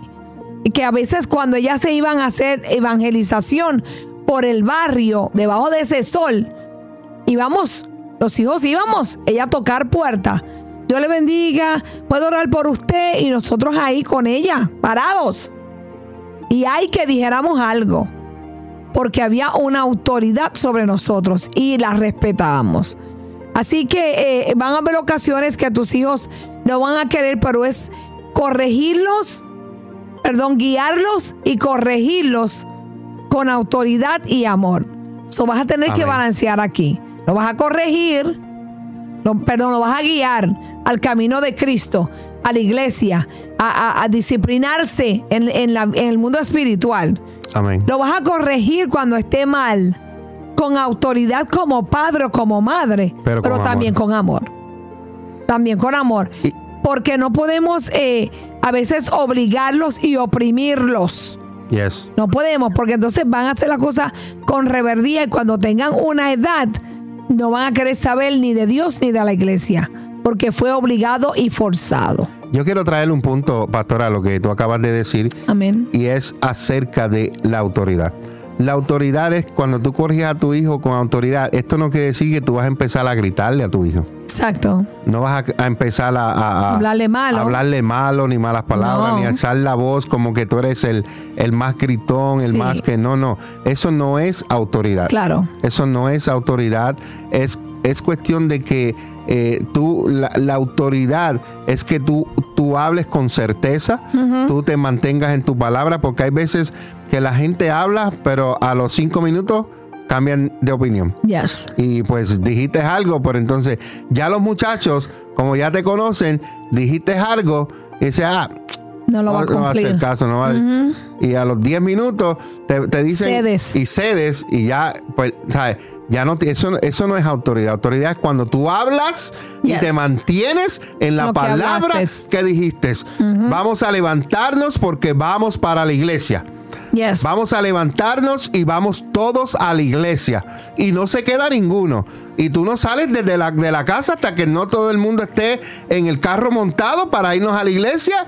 que a veces cuando ellas se iban a hacer evangelización por el barrio, debajo de ese sol, íbamos, los hijos íbamos, ella a tocar puertas. Dios le bendiga, puedo orar por usted y nosotros ahí con ella, parados. Y hay que dijéramos algo, porque había una autoridad sobre nosotros y la respetábamos. Así que eh, van a haber ocasiones que tus hijos no van a querer, pero es corregirlos perdón, guiarlos y corregirlos con autoridad y amor. So vas a tener que balancear aquí. lo vas a corregir, lo- perdón, lo vas a guiar al camino de Cristo, a la iglesia, a, a- a disciplinarse en, en la- en el mundo espiritual. Amén. Lo vas a corregir cuando esté mal, con autoridad como padre o como madre, Pero pero, con también con amor. También con amor. Y- Porque no podemos eh, a veces obligarlos y oprimirlos. Yes. No podemos, porque entonces van a hacer las cosas con reverdía y cuando tengan una edad no van a querer saber ni de Dios ni de la iglesia, porque fue obligado y forzado. Yo quiero traerle un punto, pastora, a lo que tú acabas de decir, Amén. y es acerca de la autoridad. La autoridad es cuando tú corriges a tu hijo con autoridad. Esto no quiere decir que tú vas a empezar a gritarle a tu hijo. Exacto. No vas a, a empezar a, a- a- Hablarle malo. a hablarle malo, ni malas palabras, No. ni alzar la voz como que tú eres el, el más gritón, el Sí. más que no, no. Eso no es autoridad. Claro. Eso no es autoridad. Es, es cuestión de que eh, tú, la, la autoridad es que tú, tú hables con certeza, tú te mantengas en tu palabra, porque hay veces que la gente habla, pero a los cinco minutos cambian de opinión Yes. y pues dijiste algo, pero entonces ya los muchachos, como ya te conocen, dijiste algo y dice, ah, No lo va a no va a hacer caso, no va a- Y a los 10 minutos te, te dicen Cedes. y cedes y ya, pues, ¿sabes? Ya no, te- eso, eso no es autoridad. Autoridad es cuando tú hablas y te mantienes en la Lo palabra que dijiste. Vamos a levantarnos porque vamos para la iglesia. Yes. Vamos a levantarnos y vamos todos a la iglesia. Y no se queda ninguno. Y tú no sales desde la, de la casa hasta que no todo el mundo esté en el carro montado para irnos a la iglesia.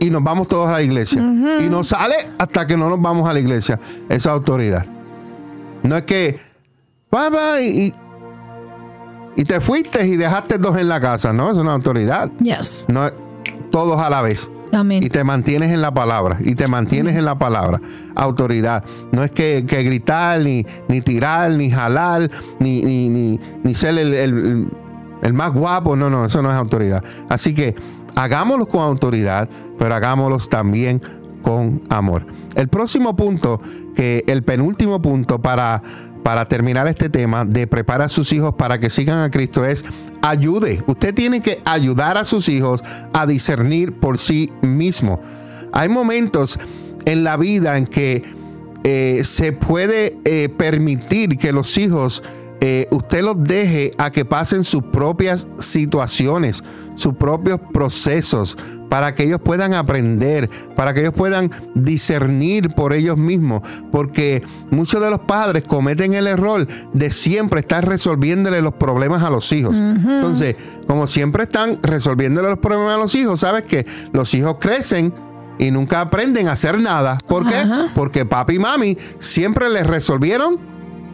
Y nos vamos todos a la iglesia. Y no sale hasta que no nos vamos a la iglesia. Esa es autoridad. No es que, papá, y, y- te fuiste y dejaste dos en la casa. No, es una autoridad. Yes. No todos a la vez Y te mantienes en la palabra, y te mantienes en la palabra. Autoridad. No es que, que gritar, ni, ni tirar, ni jalar, ni, ni, ni, ni ser el, el- el más guapo. No, no, eso no es autoridad. Así que hagámoslo con autoridad, pero hagámoslos también con amor. El próximo punto, que el penúltimo punto para, para terminar este tema de preparar a sus hijos para que sigan a Cristo es ayude. Usted tiene que ayudar a sus hijos a discernir por sí mismo. Hay momentos en la vida en que eh, se puede eh, permitir que los hijos eh, usted los deje a que pasen sus propias situaciones, sus propios procesos, para que ellos puedan aprender, para que ellos puedan discernir por ellos mismos, porque muchos de los padres cometen el error de siempre estar resolviéndole los problemas a los hijos. Entonces, como siempre están resolviéndole los problemas a los hijos, sabes que los hijos crecen y nunca aprenden a hacer nada. ¿Por qué? Porque papi y mami siempre les resolvieron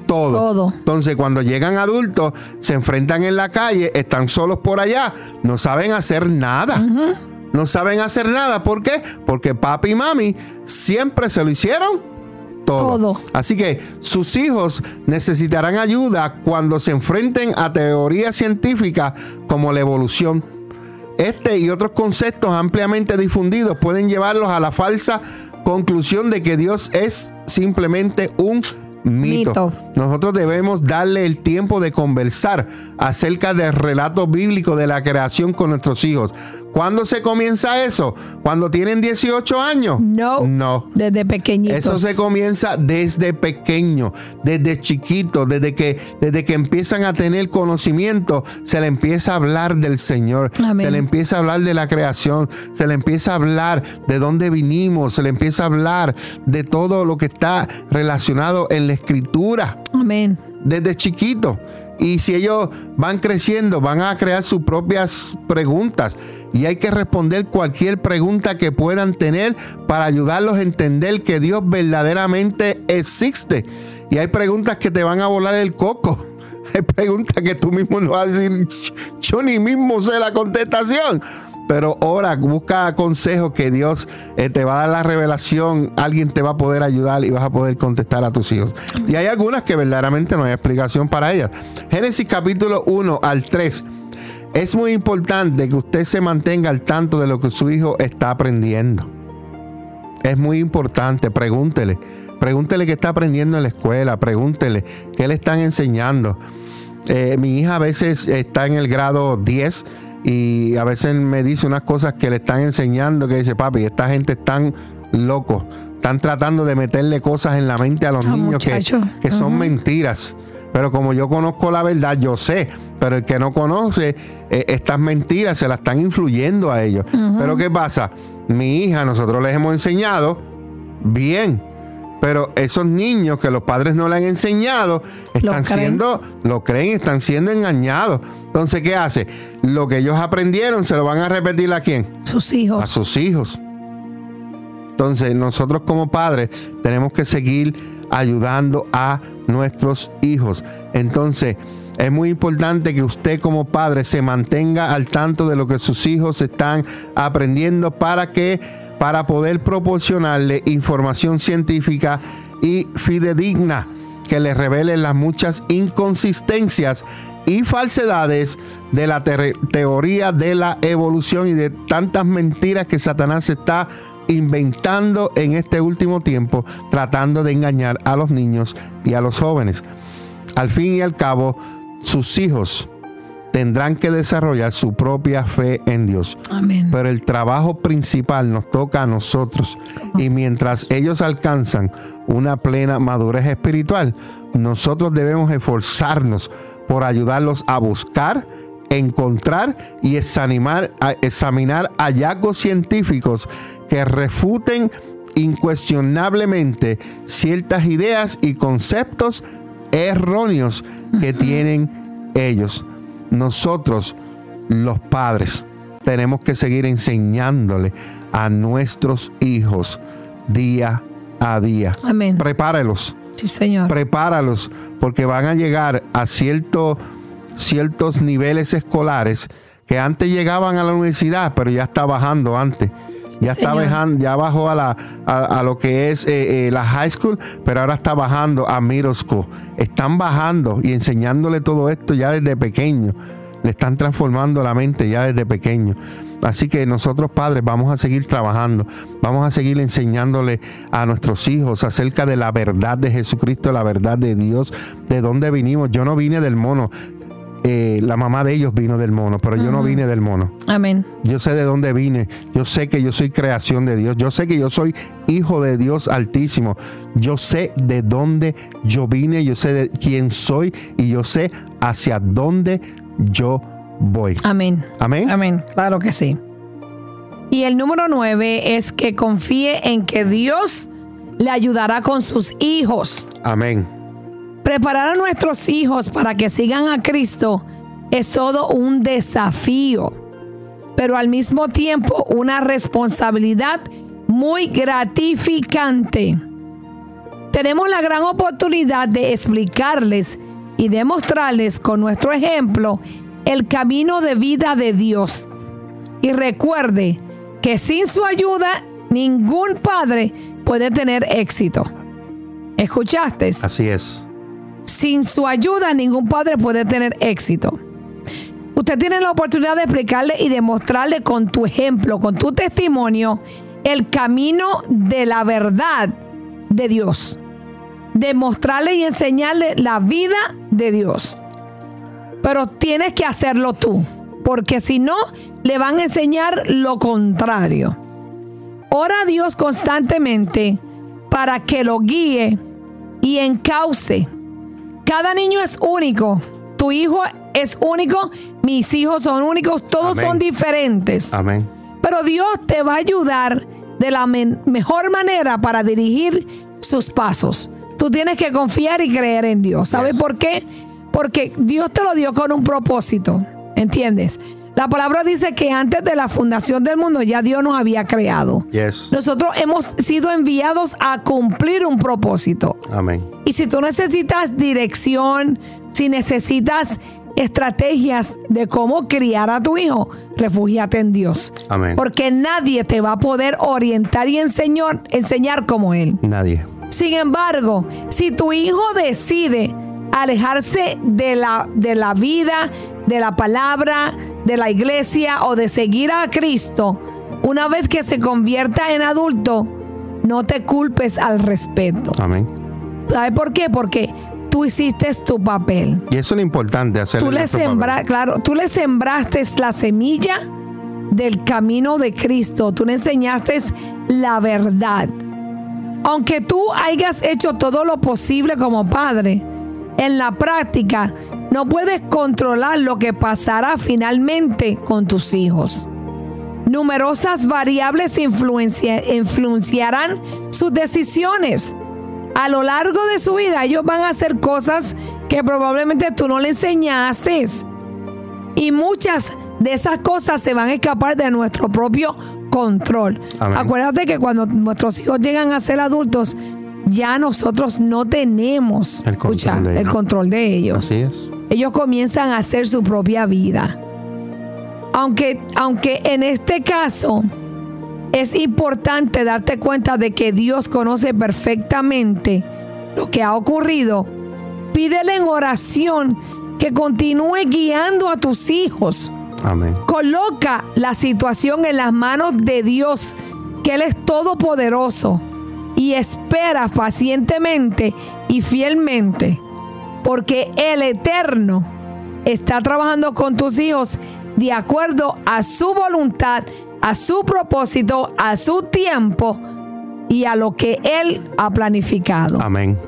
todo. Todo. Entonces, cuando llegan adultos, se enfrentan en la calle, están solos por allá, no saben hacer nada. No saben hacer nada. ¿Por qué? Porque papi y mami siempre se lo hicieron todo. Todo. Así que sus hijos necesitarán ayuda cuando se enfrenten a teorías científicas como la evolución. Este y otros conceptos ampliamente difundidos pueden llevarlos a la falsa conclusión de que Dios es simplemente un mito. Mito. Nosotros debemos darle el tiempo de conversar acerca del relato bíblico de la creación con nuestros hijos. ¿Cuándo se comienza eso? ¿Cuando tienen 18 años? No. No. Desde pequeñitos. Eso se comienza desde pequeño, desde chiquito, desde que, desde que empiezan a tener conocimiento, se le empieza a hablar del Señor, Amén. se le empieza a hablar de la creación, se le empieza a hablar de dónde vinimos, se le empieza a hablar de todo lo que está relacionado en la escritura Amén. desde chiquito. Y si ellos van creciendo, van a crear sus propias preguntas. Y hay que responder cualquier pregunta que puedan tener para ayudarlos a entender que Dios verdaderamente existe. Y hay preguntas que te van a volar el coco. Hay preguntas que tú mismo no vas a decir, yo ni mismo sé la contestación. Pero ora, busca consejos que Dios eh, te va a dar la revelación, alguien te va a poder ayudar y vas a poder contestar a tus hijos. Y hay algunas que verdaderamente no hay explicación para ellas. Génesis capítulo 1 al 3. Es muy importante que usted se mantenga al tanto de lo que su hijo está aprendiendo. Es muy importante, pregúntele. Pregúntele qué está aprendiendo en la escuela, pregúntele qué le están enseñando. Eh, mi hija a veces está en el grado 10 y a veces me dice unas cosas que le están enseñando que dice, papi, esta gente están locos, están tratando de meterle cosas en la mente a los Ah, niños que, son mentiras. Pero como yo conozco la verdad, yo sé. Pero el que no conoce, eh, estas mentiras se las están influyendo a ellos. Pero ¿qué pasa? Mi hija, nosotros les hemos enseñado bien. Pero esos niños que los padres no le han enseñado están siendo, lo creen, están siendo engañados. Entonces, ¿qué hace? Lo que ellos aprendieron se lo van a repetir a quién? Sus a hijos. sus hijos. Entonces, nosotros como padres tenemos que seguir ayudando a nuestros hijos. Entonces, es muy importante que usted como padre se mantenga al tanto de lo que sus hijos están aprendiendo para que para poder proporcionarle información científica y fidedigna que les revele las muchas inconsistencias y falsedades de la te- teoría de la evolución y de tantas mentiras que Satanás está inventando en este último tiempo, tratando de engañar a los niños y a los jóvenes. Al fin y al cabo, sus hijos tendrán que desarrollar su propia fe en Dios. Amén. Pero el trabajo principal nos toca a nosotros. Y mientras ellos alcanzan una plena madurez espiritual, nosotros debemos esforzarnos por ayudarlos a buscar, encontrar y examinar, examinar hallazgos científicos que refuten incuestionablemente ciertas ideas y conceptos erróneos que tienen ellos. Nosotros, los padres, tenemos que seguir enseñándole a nuestros hijos día a día. Amén. Prepárelos, Sí, Señor. prepáralos, porque van a llegar a cierto- ciertos niveles escolares que antes llegaban a la universidad, pero ya está bajando antes. Ya está bajando, ya bajó a, la, a, a lo que es eh, eh, la high school, pero ahora está bajando a middle school. Están bajando y enseñándole todo esto ya desde pequeño. Le están transformando la mente ya desde pequeño. Así que nosotros padres vamos a seguir trabajando, vamos a seguir enseñándole a nuestros hijos acerca de la verdad de Jesucristo, la verdad de Dios, de dónde vinimos. Yo no vine del mono, eh, la mamá de ellos vino del mono, pero yo no vine del mono. Amén. Yo sé de dónde vine. Yo sé que yo soy creación de Dios. Yo sé que yo soy hijo de Dios altísimo. Yo sé de dónde yo vine. Yo sé de quién soy. Y yo sé hacia dónde yo voy. Amén. Amén. Amén. Claro que sí. Y el número nueve es que confíe en que Dios le ayudará con sus hijos. Amén. Preparar a nuestros hijos para que sigan a Cristo es todo un desafío, pero al mismo tiempo una responsabilidad muy gratificante. Tenemos la gran oportunidad de explicarles y demostrarles con nuestro ejemplo el camino de vida de Dios. Y recuerde que sin su ayuda ningún padre puede tener éxito. ¿Escuchaste? Así es. Sin su ayuda, ningún padre puede tener éxito. Usted tiene la oportunidad de explicarle y demostrarle con tu ejemplo, con tu testimonio, el camino de la verdad de Dios. Demostrarle y enseñarle la vida de Dios. Pero tienes que hacerlo tú, porque si no, le van a enseñar lo contrario. Ora a Dios constantemente para que lo guíe y encauce. Cada niño es único. Tu hijo es único, mis hijos son únicos, todos Amén. son diferentes. Amén. Pero Dios te va a ayudar de la mejor manera para dirigir sus pasos. Tú tienes que confiar y creer en Dios. ¿Sabes Yes. por qué? Porque Dios te lo dio con un propósito. ¿Entiendes? La palabra dice que antes de la fundación del mundo ya Dios nos había creado. Yes. Nosotros hemos sido enviados a cumplir un propósito. Amén. Y si tú necesitas dirección, si necesitas estrategias de cómo criar a tu hijo, refúgiate en Dios. Amén. Porque nadie te va a poder orientar y enseñar, enseñar como Él. Nadie. Sin embargo, si tu hijo decide alejarse de la, de la vida, de la palabra, de la iglesia o de seguir a Cristo, una vez que se convierta en adulto, no te culpes al respecto. Amén. ¿Sabes por qué? Porque tú hiciste tu papel. Y eso es lo importante, hacer Tú le, sembra, claro, tú le sembraste la semilla del camino de Cristo. Tú le enseñaste la verdad. Aunque tú hayas hecho todo lo posible como padre, en la práctica no puedes controlar lo que pasará finalmente con tus hijos. Numerosas variables influenciarán sus decisiones. A lo largo de su vida ellos van a hacer cosas que probablemente tú no le enseñaste. Y muchas de esas cosas se van a escapar de nuestro propio control. Acuérdate que cuando nuestros hijos llegan a ser adultos, ya nosotros no tenemos el control, el control de ellos. Así es. Ellos comienzan a hacer su propia vida. Aunque, aunque en este caso es importante darte cuenta de que Dios conoce perfectamente lo que ha ocurrido, pídele en oración que continúe guiando a tus hijos. Amén. Coloca la situación en las manos de Dios, que Él es todopoderoso, y espera pacientemente y fielmente, porque el Eterno está trabajando con tus hijos de acuerdo a su voluntad, a su propósito, a su tiempo y a lo que Él ha planificado. Amén.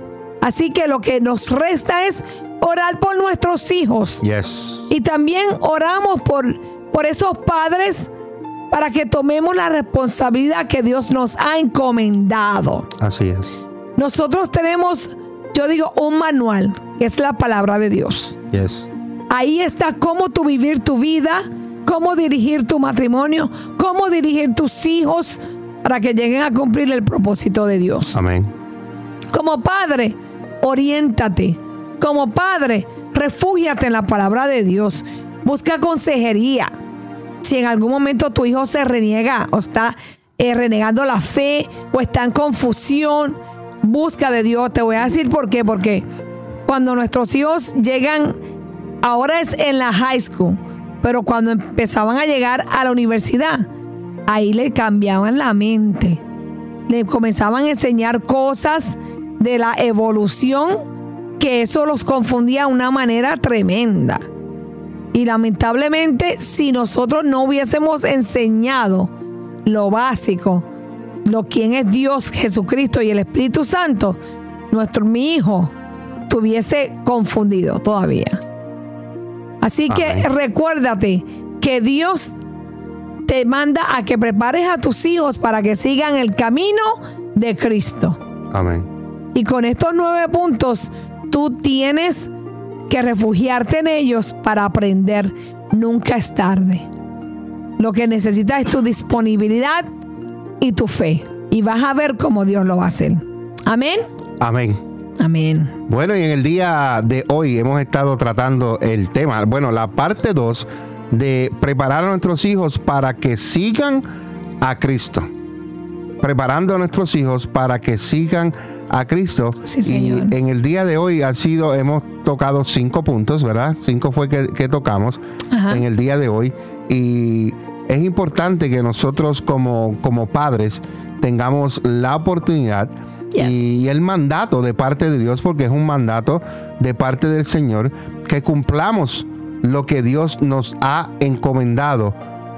Así que lo que nos resta es orar por nuestros hijos. Yes. Y también oramos por, por esos padres para que tomemos la responsabilidad que Dios nos ha encomendado. Así es. Nosotros tenemos, yo digo, un manual, que es la palabra de Dios. Yes. Ahí está cómo tú vivir tu vida, cómo dirigir tu matrimonio, cómo dirigir tus hijos para que lleguen a cumplir el propósito de Dios. Amén. Como padre, oriéntate. Como padre, refúgiate en la palabra de Dios. Busca consejería. Si en algún momento tu hijo se reniega o está eh, renegando la fe o está en confusión, busca de Dios. Te voy a decir por qué. Porque cuando nuestros hijos llegan ahora es en la high school, pero cuando empezaban a llegar a la universidad, ahí le cambiaban la mente. Le comenzaban a enseñar cosas de la evolución que eso los confundía de una manera tremenda. Y lamentablemente, si nosotros no hubiésemos enseñado lo básico, lo quién es Dios, Jesucristo y el Espíritu Santo, nuestro mi hijo estuviese confundido todavía. Así que recuérdate que Dios te manda a que prepares a tus hijos para que sigan el camino de Cristo. Amén. Y con estos nueve puntos, tú tienes que refugiarte en ellos para aprender. Nunca es tarde. Lo que necesitas es tu disponibilidad y tu fe. Y vas a ver cómo Dios lo va a hacer. Amén. Amén. Amén. Bueno, y en el día de hoy hemos estado tratando el tema, bueno, la parte 2 de preparar a nuestros hijos para que sigan a Cristo. Preparando a nuestros hijos para que sigan a Cristo. y en el día de hoy ha sido, hemos tocado cinco puntos, ¿verdad? Cinco fue que, tocamos en el día de hoy. Y es importante que nosotros como, como padres tengamos la oportunidad y el mandato de parte de Dios, porque es un mandato de parte del Señor, que cumplamos lo que Dios nos ha encomendado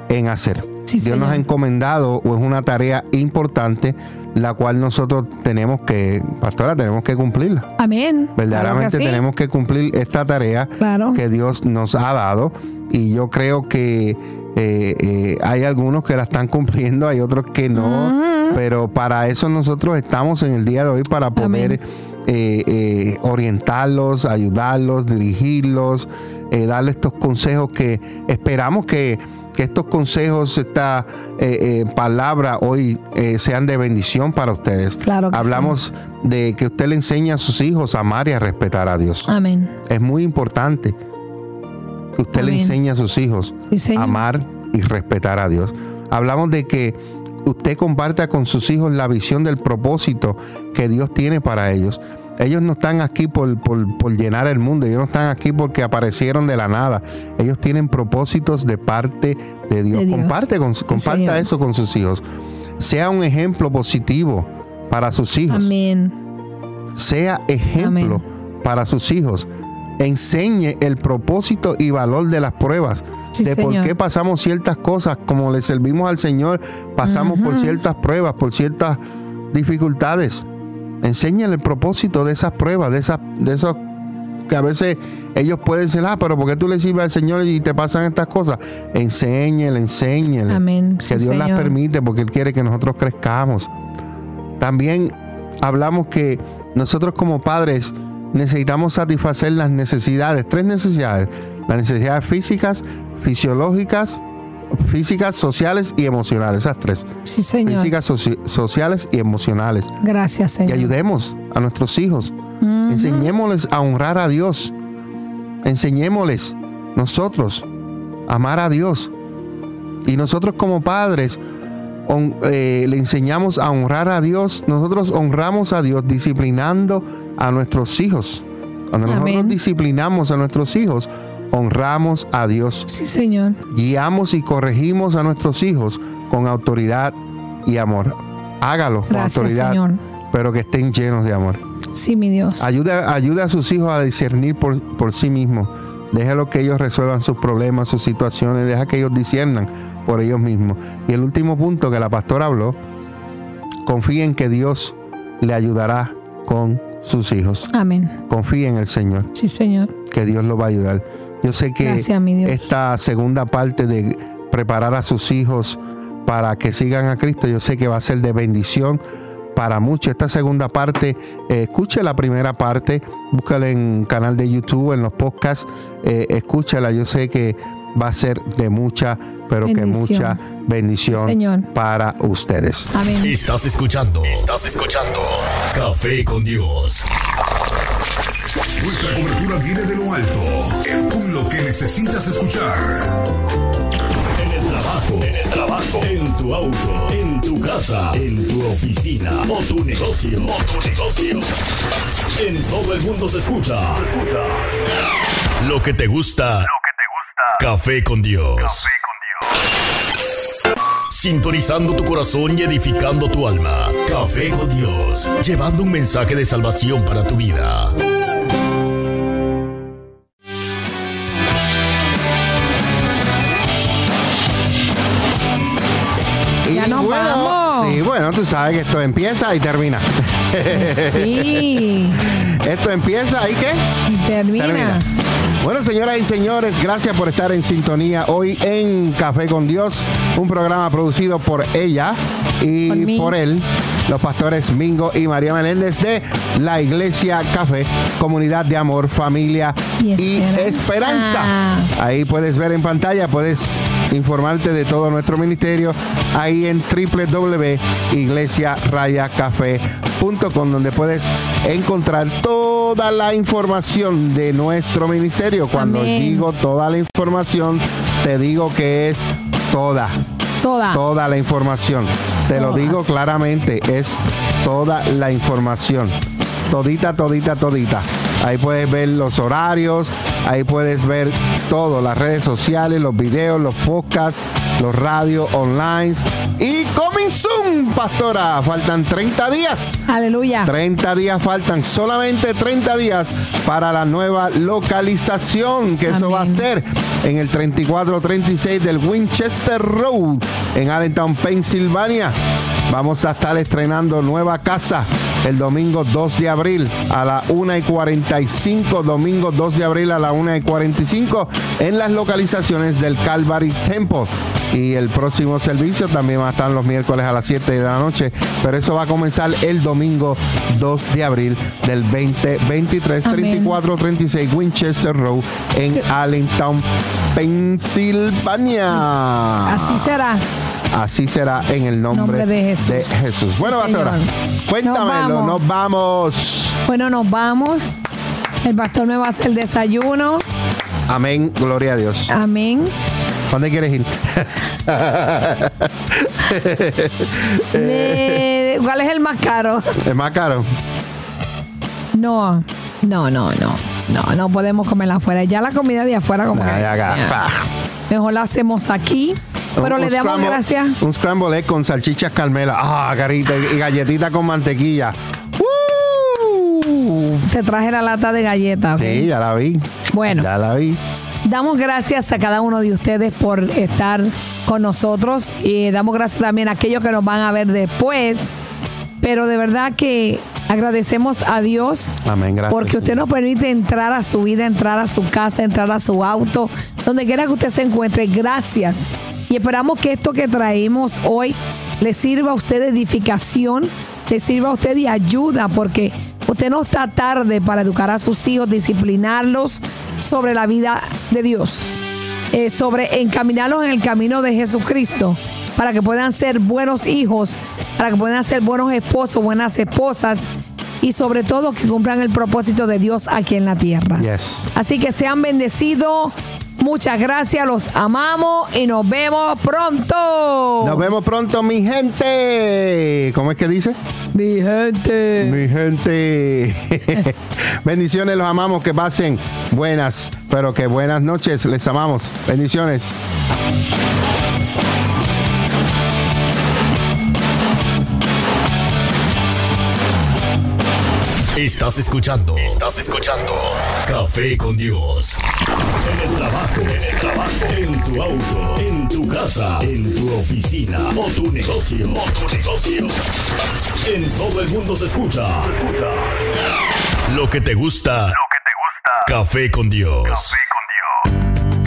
en hacer. Dios nos ha encomendado, o es una tarea importante, la cual nosotros tenemos que, pastora, tenemos que cumplirla. Amén. Verdaderamente tenemos que cumplir esta tarea que Dios nos ha dado. Y yo creo que eh, eh, hay algunos que la están cumpliendo, hay otros que no, pero para eso nosotros estamos en el día de hoy para poder eh, orientarlos, ayudarlos, dirigirlos, darles estos consejos que esperamos que, estos consejos, esta palabra hoy sean de bendición para ustedes. Hablamos de que usted le enseña a sus hijos a amar y a respetar a Dios. Amén. Es muy importante usted le enseña a sus hijos a amar y respetar a Dios. Hablamos de que usted comparta con sus hijos la visión del propósito que Dios tiene para ellos. Ellos no están aquí por, llenar el mundo, ellos no están aquí porque aparecieron de la nada. Ellos tienen propósitos de parte de Dios. Comparte con, comparta eso con sus hijos. Sea un ejemplo positivo para sus hijos. Amén. Sea ejemplo Amén. para sus hijos. Enseñe el propósito y valor de las pruebas. Sí, de por Señor. qué pasamos ciertas cosas, como le servimos al Señor, pasamos por ciertas pruebas, por ciertas dificultades. Enséñale el propósito de esas pruebas, de esas, de esos que a veces ellos pueden decir, ah, pero ¿por qué tú le sirves al Señor y te pasan estas cosas? Enséñele, enséñele. Amén. Que Sí, Dios las permite porque Él quiere que nosotros crezcamos. También hablamos que nosotros como padres necesitamos satisfacer las necesidades, tres necesidades, las necesidades físicas, fisiológicas, físicas, sociales y emocionales, esas tres, Sí, Señor. físicas, soci- sociales y emocionales. Gracias, Y Señor. ayudemos a nuestros hijos, enseñémosles a honrar a Dios, enseñémosles nosotros a amar a Dios. Y nosotros como padres eh, le enseñamos a honrar a Dios, nosotros honramos a Dios disciplinando a nuestros hijos. Cuando nosotros disciplinamos a nuestros hijos, honramos a Dios. Sí, Señor. Guiamos y corregimos a nuestros hijos con autoridad y amor. Hágalo con Gracias, autoridad, Señor. pero que estén llenos de amor. Sí, mi Dios. Ayuda, ayuda a sus hijos a discernir por, por sí mismos. Déjalo que ellos resuelvan sus problemas, sus situaciones. Deja que ellos disciernan por ellos mismos. Y el último punto que la pastora habló, confíe en que Dios le ayudará con sus hijos. Amén. Confíe en el Señor, Sí, Señor. que Dios lo va a ayudar. Yo sé que Gracias, mi Dios. esta segunda parte de preparar a sus hijos para que sigan a Cristo, yo sé que va a ser de bendición para muchos. Esta segunda parte, eh, escuche la primera parte, búscala en canal de YouTube, en los podcasts, eh, escúchala. Yo sé que va a ser de mucha, pero que mucha bendición Señor. para ustedes. Amén. Estás escuchando, estás escuchando Café con Dios. Nuestra cobertura viene de lo alto, con lo que necesitas escuchar. En el trabajo, en el trabajo, en tu auto, en tu casa, en tu oficina o tu negocio, o tu negocio. En todo el mundo se escucha. Escucha. Lo que te gusta. Lo que te gusta. Café con Dios. Sintonizando tu corazón y edificando tu alma. Café con Dios. Llevando un mensaje de salvación para tu vida. Bueno, tú sabes que esto empieza y termina. Sí. esto empieza y qué? Y termina. Termina. Bueno, señoras y señores, gracias por estar en sintonía hoy en Café con Dios, un programa producido por ella y Por él, los pastores Mingo y María Meléndez de la Iglesia Café, comunidad de amor, familia y, esperanza. Ahí puedes ver en pantalla, puedes informarte de todo nuestro ministerio ahí en www.iglesiarayacafé.com donde puedes encontrar toda la información de nuestro ministerio. Cuando Amén. digo toda la información, te digo que es toda, Toda. toda la información. Te lo digo claramente, es toda la información. Todita, todita, todita. Ahí puedes ver los horarios, ahí puedes ver todo, las redes sociales, los videos, los podcasts, los radios online. Y coming soon, pastora. Faltan 30 días. Aleluya. 30 días faltan, solamente 30 días para la nueva localización, que eso va a ser en el 3436 del Winchester Road en Allentown, Pensilvania. Vamos a estar estrenando nueva casa el domingo 2 de abril a la 1 y 45, domingo 2 de abril a la 1 y 45 en las localizaciones del Calvary Temple. Y el próximo servicio también va a estar los miércoles a las 7 de la noche, pero eso va a comenzar el domingo 2 de abril del 2023, Amén. 3436 Winchester Road en Allentown, Pensilvania. Así será. Así será en el nombre, Nombre de Jesús. Jesús. Sí, Bueno, señor. pastora, cuéntamelo, Nos nos vamos. Bueno, nos vamos. El pastor me va a hacer el desayuno. Amén, gloria a Dios. Amén. ¿Dónde quieres ir? ¿Cuál es el más caro? ¿Es más caro? No, no, no, no. No, no podemos comerla afuera. Ya la comida de afuera como Ya, que- ya, ya. ya. Mejor la hacemos aquí. Pero Un- le damos scramble- gracias. Un scramble egg con salchichas carmela. Ah, carita. Y galletita con mantequilla. ¡Uh! Te traje la lata de galletas. Sí, ya la vi. Bueno. Ya la vi. Damos gracias a cada uno de ustedes por estar con nosotros y damos gracias también a aquellos que nos van a ver después. Pero de verdad que agradecemos a Dios Amén, gracias. porque usted nos permite entrar a su vida, entrar a su casa, entrar a su auto, donde quiera que usted se encuentre. Gracias. Y esperamos que esto que traemos hoy le sirva a usted de edificación, le sirva a usted de ayuda, porque usted no está tarde para educar a sus hijos, disciplinarlos sobre la vida de Dios, eh, sobre encaminarlos en el camino de Jesucristo, para que puedan ser buenos hijos, para que puedan ser buenos esposos, buenas esposas y sobre todo que cumplan el propósito de Dios aquí en la tierra. Yes. Así que sean bendecidos. Muchas gracias, los amamos y nos vemos pronto. Nos vemos pronto, mi gente. ¿Cómo es que dice? Mi gente. Mi gente. Bendiciones, los amamos. Que pasen buenas, pero que buenas noches. Les amamos. Bendiciones. Estás escuchando. Estás escuchando. Café con Dios. En el trabajo, en el trabajo, en tu auto, en tu casa, en tu oficina o tu negocio, o tu negocio. En todo el mundo se escucha. Escucha. Lo que te gusta. Lo que te gusta. Café con Dios.